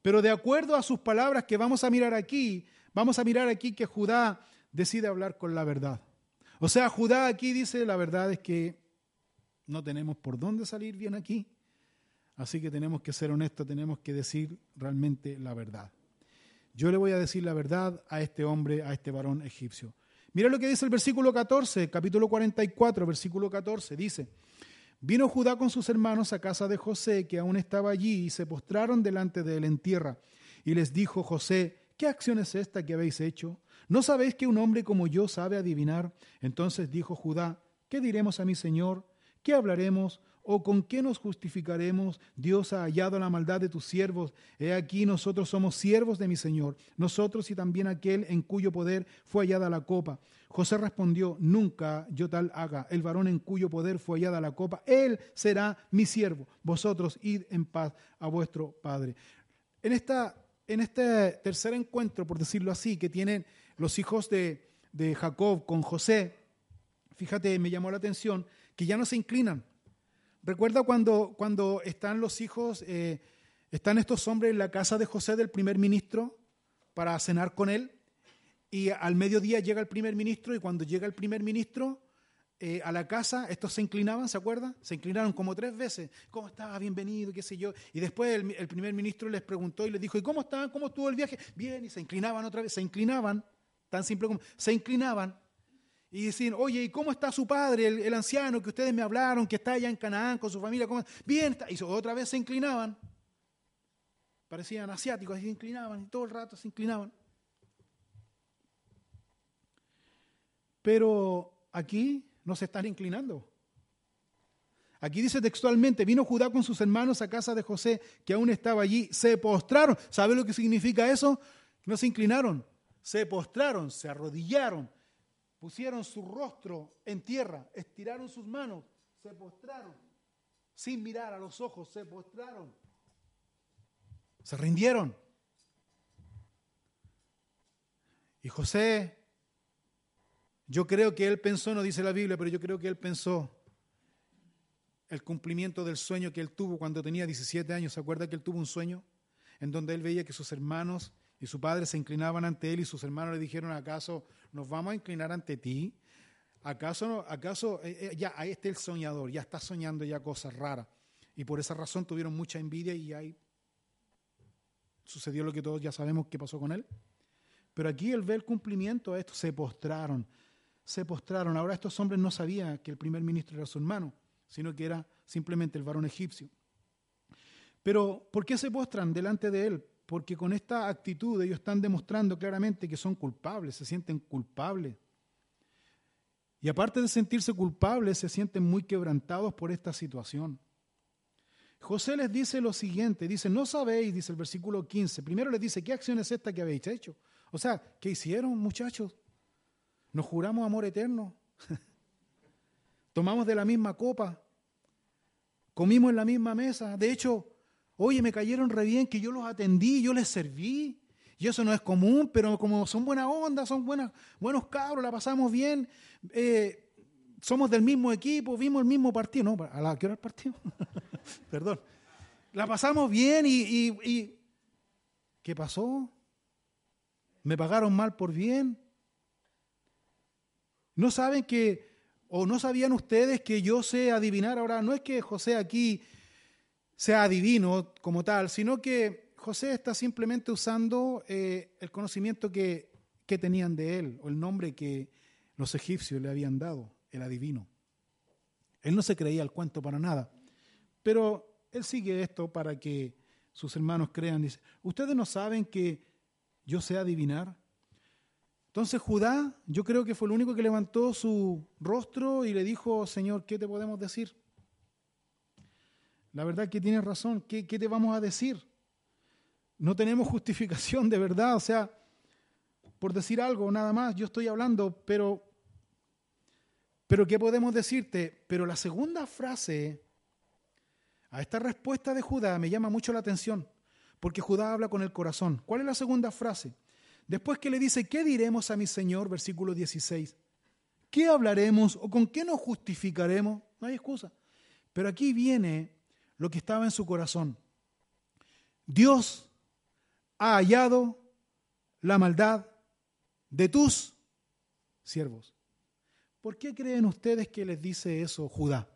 Pero de acuerdo a sus palabras que vamos a mirar aquí, vamos a mirar aquí que Judá decide hablar con la verdad. O sea, Judá aquí dice la verdad es que no tenemos por dónde salir bien aquí. Así que tenemos que ser honestos, tenemos que decir realmente la verdad. yo le voy a decir la verdad a este hombre, a este varón egipcio. Mira lo que dice el versículo 14, capítulo 44, versículo 14. Dice, vino Judá con sus hermanos a casa de José, que aún estaba allí, y se postraron delante de él en tierra. Y les dijo José, ¿qué acción es esta que habéis hecho? ¿No sabéis que un hombre como yo sabe adivinar? Entonces dijo Judá, ¿qué diremos a mi señor? ¿Qué hablaremos? ¿O con qué nos justificaremos? Dios ha hallado la maldad de tus siervos. He aquí nosotros somos siervos de mi Señor, nosotros y también aquel en cuyo poder fue hallada la copa. José respondió, nunca yo tal haga. El varón en cuyo poder fue hallada la copa, él será mi siervo. Vosotros id en paz a vuestro Padre. En, esta, en este tercer encuentro, por decirlo así, que tienen los hijos de, de Jacob con José, fíjate, me llamó la atención que ya no se inclinan Recuerda cuando, cuando están los hijos, eh, están estos hombres en la casa de José del primer ministro para cenar con él y al mediodía llega el primer ministro y cuando llega el primer ministro eh, a la casa, estos se inclinaban, ¿se acuerdan? Se inclinaron como tres veces. ¿Cómo estaba? Bienvenido, qué sé yo. Y después el, primer ministro les preguntó y les dijo, ¿y cómo estaban? ¿Cómo estuvo el viaje? Bien, y se inclinaban otra vez, se inclinaban, tan simple como, se inclinaban y decir, oye, ¿y cómo está su padre, el, anciano que ustedes me hablaron, que está allá en Canaán con su familia? Bien, está. y otra vez se inclinaban. Parecían asiáticos, y se inclinaban, y todo el rato se inclinaban. Pero aquí no se están inclinando. Aquí dice textualmente, vino Judá con sus hermanos a casa de José, que aún estaba allí, se postraron. ¿Sabe lo que significa eso? No se inclinaron, se postraron, se arrodillaron, pusieron su rostro en tierra, estiraron sus manos, se postraron, sin mirar a los ojos, se postraron, se rindieron. Y José, yo creo que él pensó, no dice la Biblia, pero yo creo que él pensó el cumplimiento del sueño que él tuvo cuando tenía 17 años. ¿Se acuerda que él tuvo un sueño en donde él veía que sus hermanos y su padre se inclinaban ante él y sus hermanos le dijeron, ¿acaso nos vamos a inclinar ante ti? ¿Acaso, acaso eh, eh, ya ahí está el soñador, ya está soñando ya cosas raras? Y por esa razón tuvieron mucha envidia y ahí sucedió lo que todos ya sabemos que pasó con él. Pero aquí él ve el cumplimiento de esto, se postraron, se postraron. Ahora estos hombres no sabían que el primer ministro era su hermano, sino que era simplemente el varón egipcio. Pero ¿por qué se postran delante de él? Porque con esta actitud ellos están demostrando claramente que son culpables, se sienten culpables. Y aparte de sentirse culpables, se sienten muy quebrantados por esta situación. José les dice lo siguiente, dice, no sabéis, dice el versículo 15, primero les dice, ¿qué acción es esta que habéis hecho? O sea, ¿qué hicieron muchachos? Nos juramos amor eterno, tomamos de la misma copa, comimos en la misma mesa, de hecho, Oye, me cayeron re bien que yo los atendí, yo les serví. Y eso no es común, pero como son buena onda, son buenos cabros, la pasamos bien. Eh, somos del mismo equipo, vimos el mismo partido. No, ¿a la qué hora el partido? Perdón. La pasamos bien y ¿qué pasó? ¿Me pagaron mal por bien? ¿No saben que, o no sabían ustedes que yo sé adivinar? Ahora, no es que José aquí sea adivino como tal, sino que José está simplemente usando eh, el conocimiento que, que tenían de él, o el nombre que los egipcios le habían dado, el adivino. Él no se creía el cuento para nada, pero él sigue esto para que sus hermanos crean. Dice, ustedes no saben que yo sé adivinar. Entonces Judá, yo creo que fue el único que levantó su rostro y le dijo, Señor, ¿qué te podemos decir? La verdad que tienes razón. ¿Qué, te vamos a decir? No tenemos justificación de verdad. O sea, por decir algo, nada más, yo estoy hablando, pero, pero ¿qué podemos decirte? Pero la segunda frase a esta respuesta de Judá me llama mucho la atención, porque Judá habla con el corazón. ¿Cuál es la segunda frase? Después que le dice, ¿qué diremos a mi Señor? Versículo 16. ¿Qué hablaremos o con qué nos justificaremos? No hay excusa. Pero aquí viene lo que estaba en su corazón. Dios ha hallado la maldad de tus siervos. ¿Por qué creen ustedes que les dice eso Judá?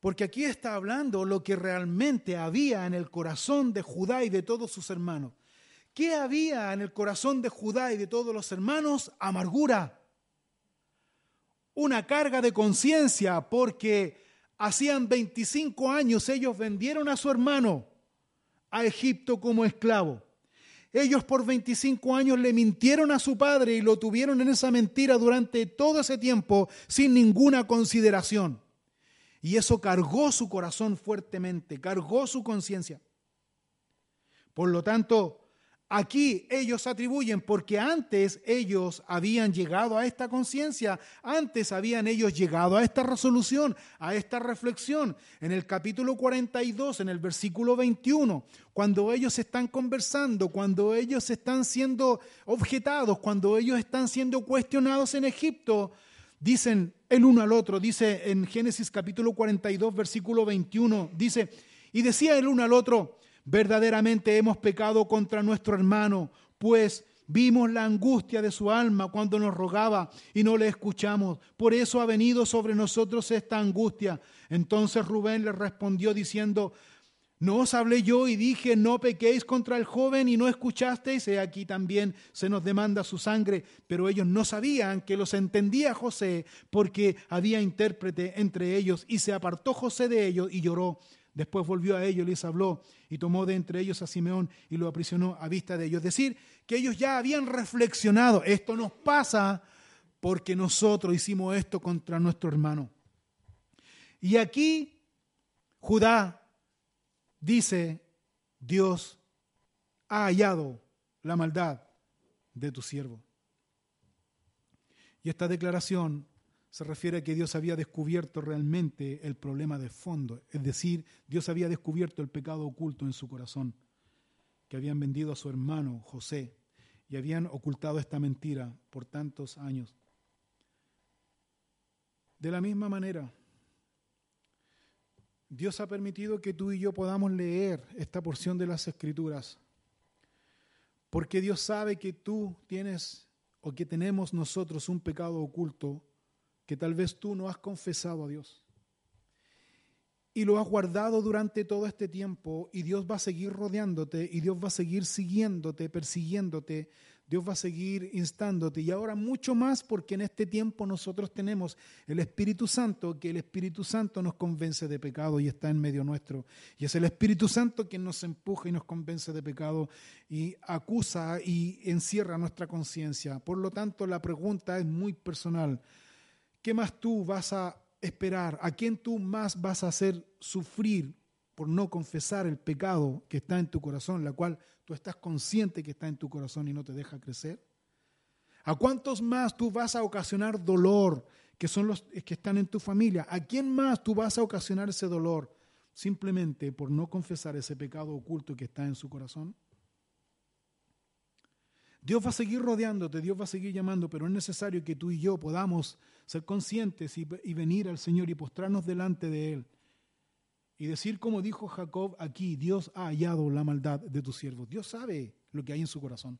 Porque aquí está hablando lo que realmente había en el corazón de Judá y de todos sus hermanos, ¿Qué había en el corazón de Judá y de todos los hermanos? Amargura. Una carga de conciencia porque hacían 25 años ellos vendieron a su hermano a Egipto como esclavo. Ellos por 25 años le mintieron a su padre y lo tuvieron en esa mentira durante todo ese tiempo sin ninguna consideración. Y eso cargó su corazón fuertemente, cargó su conciencia. Por lo tanto, Aquí ellos atribuyen porque antes ellos habían llegado a esta conciencia, antes habían ellos llegado a esta resolución, a esta reflexión. En el capítulo 42, en el versículo 21, cuando ellos están conversando, cuando ellos están siendo objetados, cuando ellos están siendo cuestionados en Egipto, dicen el uno al otro, dice en Génesis capítulo 42, versículo 21, dice, y decía el uno al otro, Verdaderamente hemos pecado contra nuestro hermano, pues vimos la angustia de su alma cuando nos rogaba y no le escuchamos. Por eso ha venido sobre nosotros esta angustia. Entonces Rubén le respondió diciendo, no os hablé yo y dije, no pequéis contra el joven y no escuchasteis, y aquí también se nos demanda su sangre, pero ellos no sabían que los entendía José porque había intérprete entre ellos y se apartó José de ellos y lloró. Después volvió a ellos, les habló y tomó de entre ellos a Simeón y lo aprisionó a vista de ellos. Es decir, que ellos ya habían reflexionado, esto nos pasa porque nosotros hicimos esto contra nuestro hermano. Y aquí Judá dice, Dios ha hallado la maldad de tu siervo. Y esta declaración se refiere a que Dios había descubierto realmente el problema de fondo, es decir, Dios había descubierto el pecado oculto en su corazón, que habían vendido a su hermano José y habían ocultado esta mentira por tantos años. De la misma manera, Dios ha permitido que tú y yo podamos leer esta porción de las Escrituras, porque Dios sabe que tú tienes o que tenemos nosotros un pecado oculto que tal vez tú no has confesado a Dios. Y lo has guardado durante todo este tiempo y Dios va a seguir rodeándote y Dios va a seguir siguiéndote, persiguiéndote, Dios va a seguir instándote. Y ahora mucho más porque en este tiempo nosotros tenemos el Espíritu Santo, que el Espíritu Santo nos convence de pecado y está en medio nuestro. Y es el Espíritu Santo quien nos empuja y nos convence de pecado y acusa y encierra nuestra conciencia. Por lo tanto, la pregunta es muy personal. ¿Qué más tú vas a esperar? ¿A quién tú más vas a hacer sufrir por no confesar el pecado que está en tu corazón, la cual tú estás consciente que está en tu corazón y no te deja crecer? ¿A cuántos más tú vas a ocasionar dolor que son los que están en tu familia? ¿A quién más tú vas a ocasionar ese dolor simplemente por no confesar ese pecado oculto que está en su corazón? Dios va a seguir rodeándote, Dios va a seguir llamando, pero es necesario que tú y yo podamos ser conscientes y, venir al Señor y postrarnos delante de Él. Y decir como dijo Jacob aquí, Dios ha hallado la maldad de tus siervos. Dios sabe lo que hay en su corazón.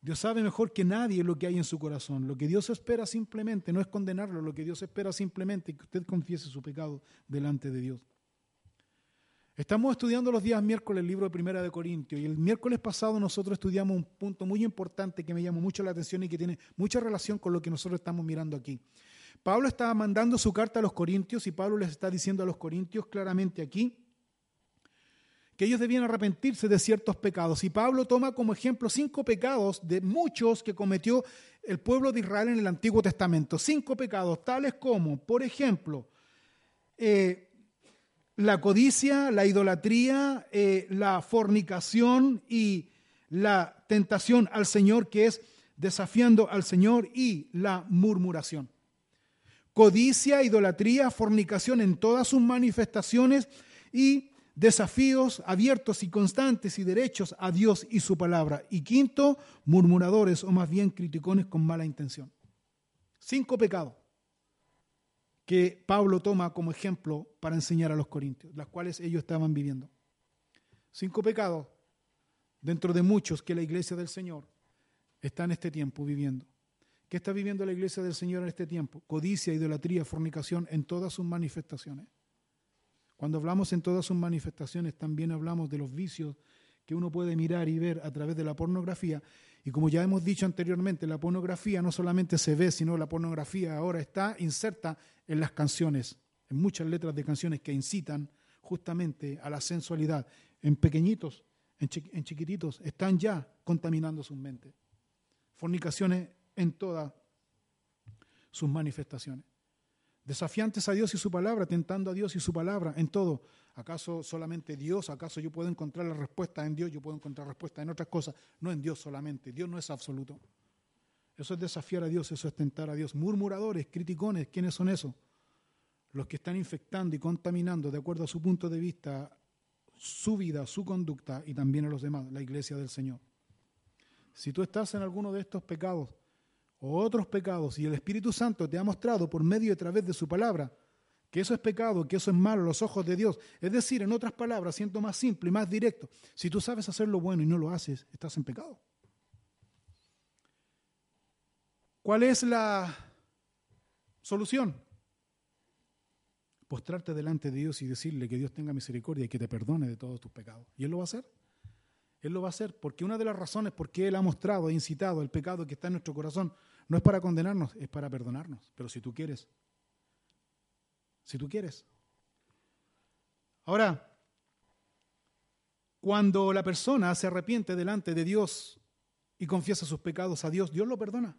Dios sabe mejor que nadie lo que hay en su corazón. Lo que Dios espera simplemente no es condenarlo, lo que Dios espera simplemente es que usted confiese su pecado delante de Dios. Estamos estudiando los días miércoles el libro de Primera de Corintios y el miércoles pasado nosotros estudiamos un punto muy importante que me llamó mucho la atención y que tiene mucha relación con lo que nosotros estamos mirando aquí. Pablo estaba mandando su carta a los Corintios y Pablo les está diciendo a los Corintios claramente aquí que ellos debían arrepentirse de ciertos pecados. Y Pablo toma como ejemplo cinco pecados de muchos que cometió el pueblo de Israel en el Antiguo Testamento. Cinco pecados, tales como, por ejemplo, eh, la codicia, la idolatría, eh, la fornicación y la tentación al Señor, que es desafiando al Señor, y la murmuración. Codicia, idolatría, fornicación en todas sus manifestaciones y desafíos abiertos y constantes y derechos a Dios y su palabra. Y quinto, murmuradores o más bien criticones con mala intención. Cinco pecados que Pablo toma como ejemplo para enseñar a los corintios, las cuales ellos estaban viviendo. Cinco pecados dentro de muchos que la iglesia del Señor está en este tiempo viviendo. ¿Qué está viviendo la iglesia del Señor en este tiempo? Codicia, idolatría, fornicación en todas sus manifestaciones. Cuando hablamos en todas sus manifestaciones, también hablamos de los vicios que uno puede mirar y ver a través de la pornografía. Y como ya hemos dicho anteriormente, la pornografía no solamente se ve, sino la pornografía ahora está inserta en las canciones, en muchas letras de canciones que incitan justamente a la sensualidad. En pequeñitos, en, chiquititos, están ya contaminando sus mentes. Fornicaciones en todas sus manifestaciones. Desafiantes a Dios y su palabra, tentando a Dios y su palabra en todo. ¿Acaso solamente Dios? ¿Acaso yo puedo encontrar la respuesta en Dios? Yo puedo encontrar respuesta en otras cosas, no en Dios solamente. Dios no es absoluto. Eso es desafiar a Dios, eso es tentar a Dios. Murmuradores, criticones, ¿quiénes son esos? Los que están infectando y contaminando de acuerdo a su punto de vista su vida, su conducta y también a los demás, la iglesia del Señor. Si tú estás en alguno de estos pecados o otros pecados y el Espíritu Santo te ha mostrado por medio y a través de su palabra que eso es pecado, que eso es malo a los ojos de Dios. Es decir, en otras palabras, siento más simple y más directo, si tú sabes hacer lo bueno y no lo haces, estás en pecado. ¿Cuál es la solución? Postrarte delante de Dios y decirle que Dios tenga misericordia y que te perdone de todos tus pecados. ¿Y Él lo va a hacer? Él lo va a hacer porque una de las razones por qué Él ha mostrado e incitado el pecado que está en nuestro corazón no es para condenarnos, es para perdonarnos. Pero si tú quieres, si tú quieres. Ahora, cuando la persona se arrepiente delante de Dios y confiesa sus pecados a Dios, Dios lo perdona.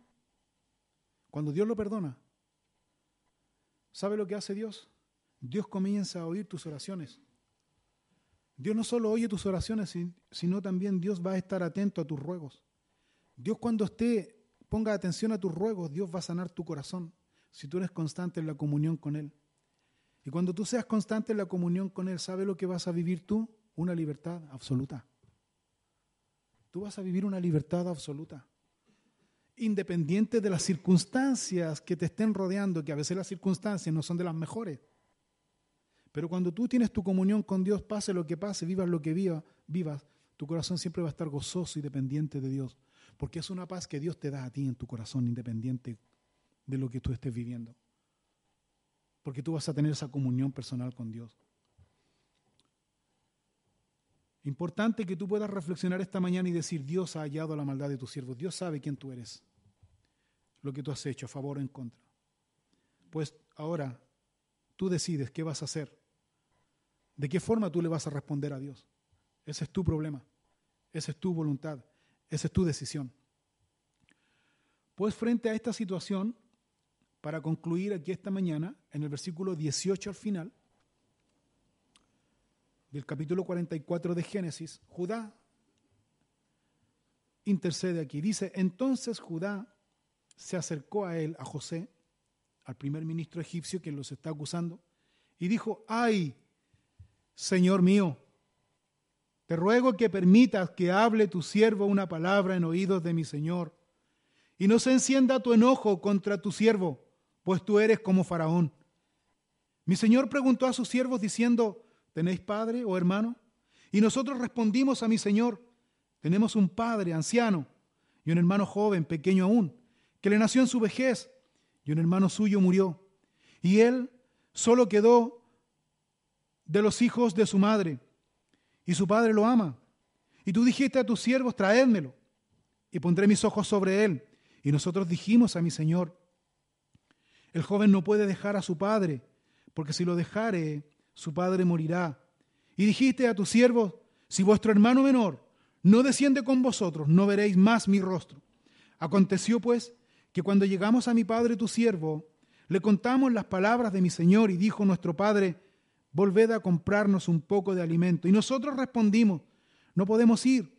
Cuando Dios lo perdona, ¿sabe lo que hace Dios? Dios comienza a oír tus oraciones. Dios no solo oye tus oraciones, sino también Dios va a estar atento a tus ruegos. Dios cuando esté, ponga atención a tus ruegos, Dios va a sanar tu corazón si tú eres constante en la comunión con Él. Y cuando tú seas constante en la comunión con Él, ¿sabe lo que vas a vivir tú? Una libertad absoluta. Tú vas a vivir una libertad absoluta. Independiente de las circunstancias que te estén rodeando, que a veces las circunstancias no son de las mejores. Pero cuando tú tienes tu comunión con Dios, pase lo que pase, vivas lo que viva, vivas, tu corazón siempre va a estar gozoso y dependiente de Dios. Porque es una paz que Dios te da a ti en tu corazón, independiente de lo que tú estés viviendo porque tú vas a tener esa comunión personal con Dios. Importante que tú puedas reflexionar esta mañana y decir, Dios ha hallado la maldad de tus siervos, Dios sabe quién tú eres, lo que tú has hecho, a favor o en contra. Pues ahora tú decides qué vas a hacer, de qué forma tú le vas a responder a Dios. Ese es tu problema, esa es tu voluntad, esa es tu decisión. Pues frente a esta situación, para concluir aquí esta mañana, en el versículo 18 al final, del capítulo 44 de Génesis, Judá intercede aquí. Dice, entonces Judá se acercó a él, a José, al primer ministro egipcio que los está acusando, y dijo, ay, Señor mío, te ruego que permitas que hable tu siervo una palabra en oídos de mi Señor, y no se encienda tu enojo contra tu siervo pues tú eres como Faraón. Mi Señor preguntó a sus siervos diciendo, ¿tenéis padre o hermano? Y nosotros respondimos a mi Señor, tenemos un padre anciano y un hermano joven, pequeño aún, que le nació en su vejez y un hermano suyo murió. Y él solo quedó de los hijos de su madre y su padre lo ama. Y tú dijiste a tus siervos, traédmelo y pondré mis ojos sobre él. Y nosotros dijimos a mi Señor, el joven no puede dejar a su padre, porque si lo dejare, su padre morirá. Y dijiste a tus siervos, si vuestro hermano menor no desciende con vosotros, no veréis más mi rostro. Aconteció pues que cuando llegamos a mi padre tu siervo, le contamos las palabras de mi Señor y dijo nuestro padre, volved a comprarnos un poco de alimento. Y nosotros respondimos, no podemos ir.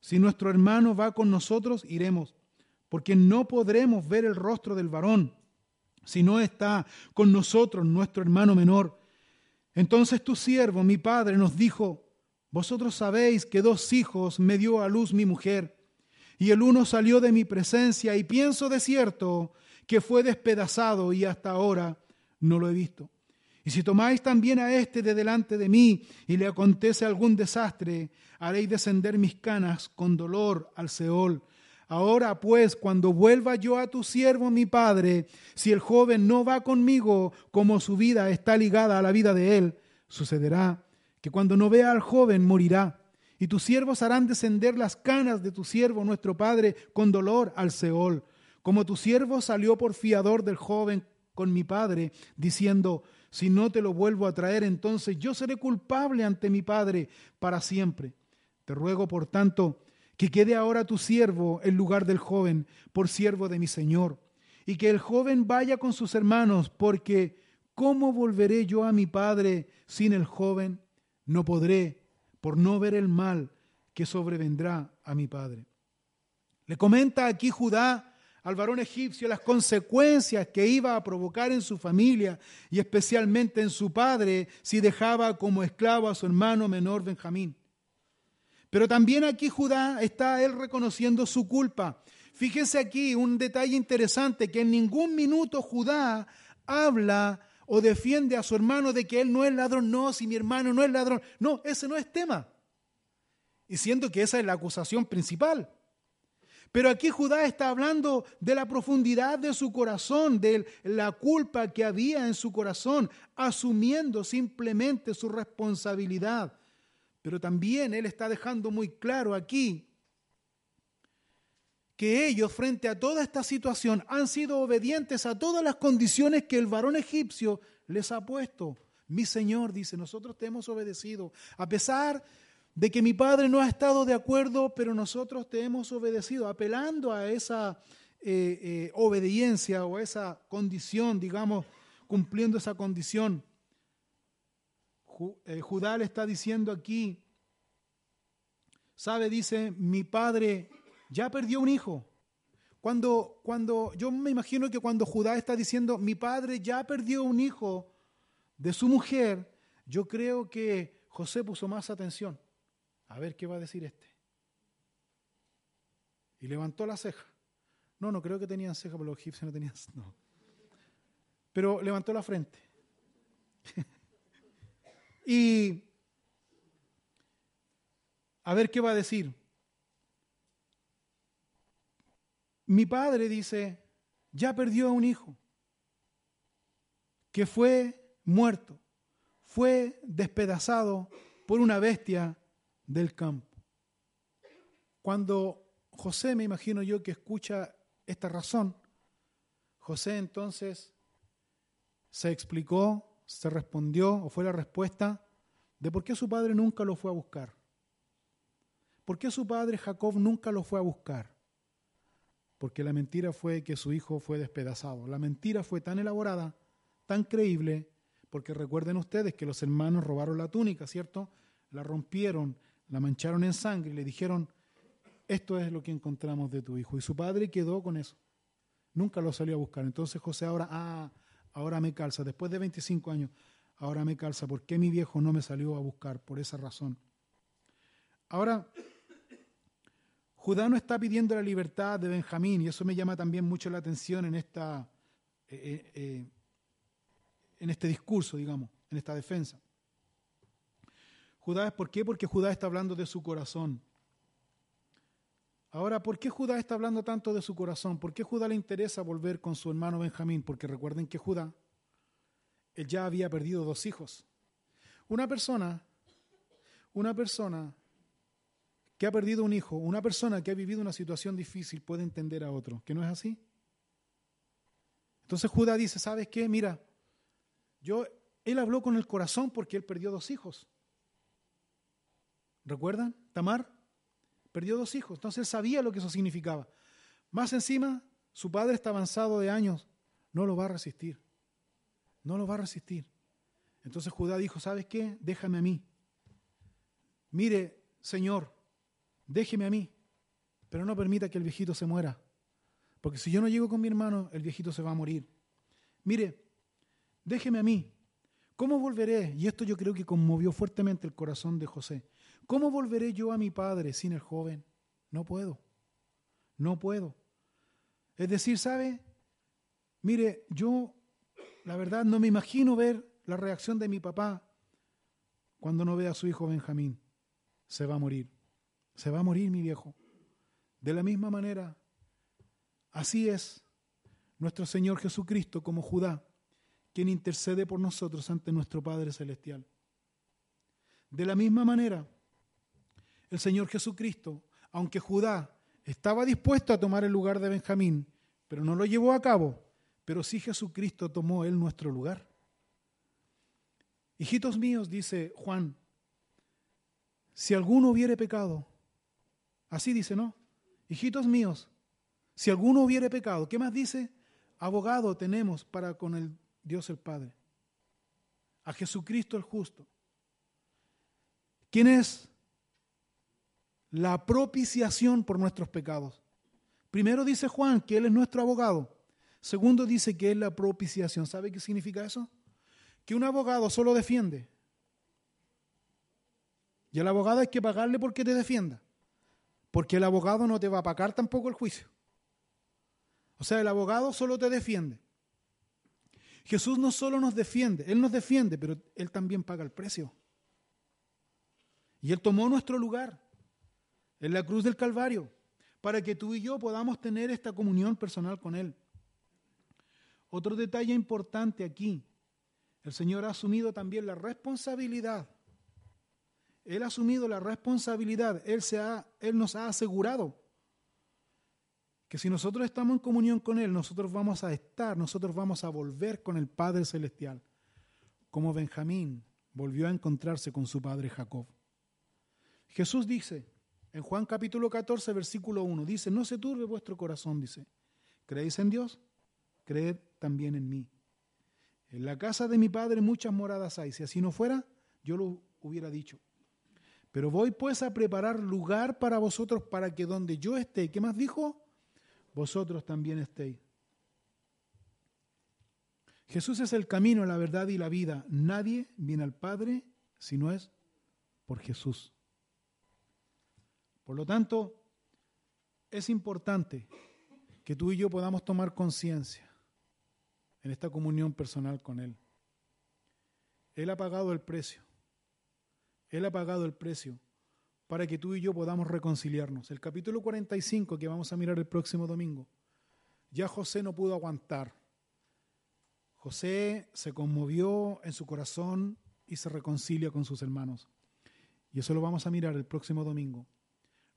Si nuestro hermano va con nosotros, iremos, porque no podremos ver el rostro del varón si no está con nosotros nuestro hermano menor. Entonces tu siervo, mi padre, nos dijo, vosotros sabéis que dos hijos me dio a luz mi mujer, y el uno salió de mi presencia, y pienso de cierto que fue despedazado y hasta ahora no lo he visto. Y si tomáis también a este de delante de mí y le acontece algún desastre, haréis descender mis canas con dolor al Seol Ahora pues, cuando vuelva yo a tu siervo, mi padre, si el joven no va conmigo, como su vida está ligada a la vida de él, sucederá que cuando no vea al joven morirá. y tus siervos harán descender las canas de tu siervo, nuestro padre, con dolor al Seol. Como tu siervo salió por fiador del joven con mi padre, diciendo, si no te lo vuelvo a traer, entonces yo seré culpable ante mi padre para siempre. Te ruego, por tanto, que quede ahora tu siervo en lugar del joven, por siervo de mi Señor, y que el joven vaya con sus hermanos, porque ¿cómo volveré yo a mi padre sin el joven? No podré por no ver el mal que sobrevendrá a mi padre. Le comenta aquí Judá al varón egipcio las consecuencias que iba a provocar en su familia y especialmente en su padre si dejaba como esclavo a su hermano menor Benjamín. Pero también aquí Judá está él reconociendo su culpa. Fíjense aquí un detalle interesante, que en ningún minuto Judá habla o defiende a su hermano de que él no es ladrón. No, si mi hermano no es ladrón. No, ese no es tema. Y siendo que esa es la acusación principal. Pero aquí Judá está hablando de la profundidad de su corazón, de la culpa que había en su corazón, asumiendo simplemente su responsabilidad. Pero también él está dejando muy claro aquí que ellos frente a toda esta situación han sido obedientes a todas las condiciones que el varón egipcio les ha puesto. Mi Señor dice, nosotros te hemos obedecido, a pesar de que mi Padre no ha estado de acuerdo, pero nosotros te hemos obedecido, apelando a esa eh, eh, obediencia o esa condición, digamos, cumpliendo esa condición. Eh, Judá le está diciendo aquí, sabe, dice, mi Padre ya perdió un hijo. Cuando, cuando, yo me imagino que cuando Judá está diciendo, mi padre ya perdió un hijo de su mujer, yo creo que José puso más atención. A ver qué va a decir este. Y levantó la ceja. No, no creo que tenían ceja, porque los egipcios no tenían. No. Pero levantó la frente. y a ver qué va a decir. Mi padre dice, ya perdió a un hijo que fue muerto, fue despedazado por una bestia del campo. Cuando José, me imagino yo, que escucha esta razón, José entonces se explicó, se respondió, o fue la respuesta de por qué su padre nunca lo fue a buscar. ¿Por qué su padre Jacob nunca lo fue a buscar? porque la mentira fue que su hijo fue despedazado. La mentira fue tan elaborada, tan creíble, porque recuerden ustedes que los hermanos robaron la túnica, ¿cierto? La rompieron, la mancharon en sangre y le dijeron, esto es lo que encontramos de tu hijo. Y su padre quedó con eso. Nunca lo salió a buscar. Entonces José ahora, ah, ahora me calza, después de 25 años, ahora me calza. ¿Por qué mi viejo no me salió a buscar? Por esa razón. Ahora, Judá no está pidiendo la libertad de Benjamín, y eso me llama también mucho la atención en, esta, eh, eh, eh, en este discurso, digamos, en esta defensa. Judá, ¿por qué? Porque Judá está hablando de su corazón. Ahora, ¿por qué Judá está hablando tanto de su corazón? ¿Por qué Judá le interesa volver con su hermano Benjamín? Porque recuerden que Judá, él ya había perdido dos hijos. Una persona, una persona que ha perdido un hijo, una persona que ha vivido una situación difícil puede entender a otro, que no es así. Entonces Judá dice, ¿sabes qué? Mira, yo, él habló con el corazón porque él perdió dos hijos. ¿Recuerdan? Tamar perdió dos hijos, entonces él sabía lo que eso significaba. Más encima, su padre está avanzado de años, no lo va a resistir, no lo va a resistir. Entonces Judá dijo, ¿sabes qué? Déjame a mí. Mire, Señor, déjeme a mí, pero no permita que el viejito se muera. Porque si yo no llego con mi hermano, el viejito se va a morir. Mire, déjeme a mí. ¿Cómo volveré? Y esto yo creo que conmovió fuertemente el corazón de José. ¿Cómo volveré yo a mi padre sin el joven? No puedo. No puedo. Es decir, ¿sabe? Mire, yo la verdad no me imagino ver la reacción de mi papá cuando no ve a su hijo Benjamín. Se va a morir. Se va a morir mi viejo. De la misma manera, así es nuestro Señor Jesucristo como Judá, quien intercede por nosotros ante nuestro Padre Celestial. De la misma manera, el Señor Jesucristo, aunque Judá estaba dispuesto a tomar el lugar de Benjamín, pero no lo llevó a cabo, pero sí Jesucristo tomó él nuestro lugar. Hijitos míos, dice Juan, si alguno hubiere pecado, así dice, ¿no? Hijitos míos, si alguno hubiere pecado, ¿qué más dice? Abogado tenemos para con el Dios el Padre, a Jesucristo el justo. ¿Quién es? La propiciación por nuestros pecados. Primero dice Juan que Él es nuestro abogado. Segundo dice que es la propiciación. ¿Sabe qué significa eso? Que un abogado solo defiende. Y el abogado hay que pagarle porque te defienda. Porque el abogado no te va a pagar tampoco el juicio. O sea, el abogado solo te defiende. Jesús no solo nos defiende, Él nos defiende, pero Él también paga el precio. Y Él tomó nuestro lugar en la cruz del Calvario para que tú y yo podamos tener esta comunión personal con Él. Otro detalle importante aquí, el Señor ha asumido también la responsabilidad. Él ha asumido la responsabilidad, Él, se ha, Él nos ha asegurado que si nosotros estamos en comunión con Él, nosotros vamos a estar, nosotros vamos a volver con el Padre Celestial, como Benjamín volvió a encontrarse con su padre Jacob. Jesús dice, en Juan capítulo 14, versículo 1, dice, no se turbe vuestro corazón, dice, ¿creéis en Dios? Creed también en mí. En la casa de mi Padre muchas moradas hay, si así no fuera, yo lo hubiera dicho. Pero voy pues a preparar lugar para vosotros para que donde yo esté, ¿qué más dijo? Vosotros también estéis. Jesús es el camino, la verdad y la vida. Nadie viene al Padre si no es por Jesús. Por lo tanto, es importante que tú y yo podamos tomar conciencia en esta comunión personal con Él. Él ha pagado el precio. Él ha pagado el precio para que tú y yo podamos reconciliarnos. El capítulo 45 que vamos a mirar el próximo domingo, ya José no pudo aguantar. José se conmovió en su corazón y se reconcilia con sus hermanos. Y eso lo vamos a mirar el próximo domingo.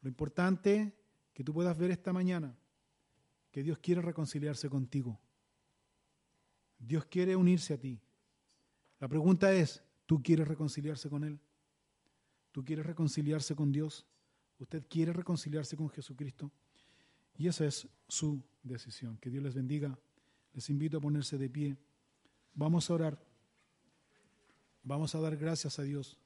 Lo importante que tú puedas ver esta mañana, que Dios quiere reconciliarse contigo. Dios quiere unirse a ti. La pregunta es, ¿tú quieres reconciliarse con Él? ¿Tú quieres reconciliarse con Dios? ¿Usted quiere reconciliarse con Jesucristo? Y esa es su decisión. Que Dios les bendiga. Les invito a ponerse de pie. Vamos a orar. Vamos a dar gracias a Dios.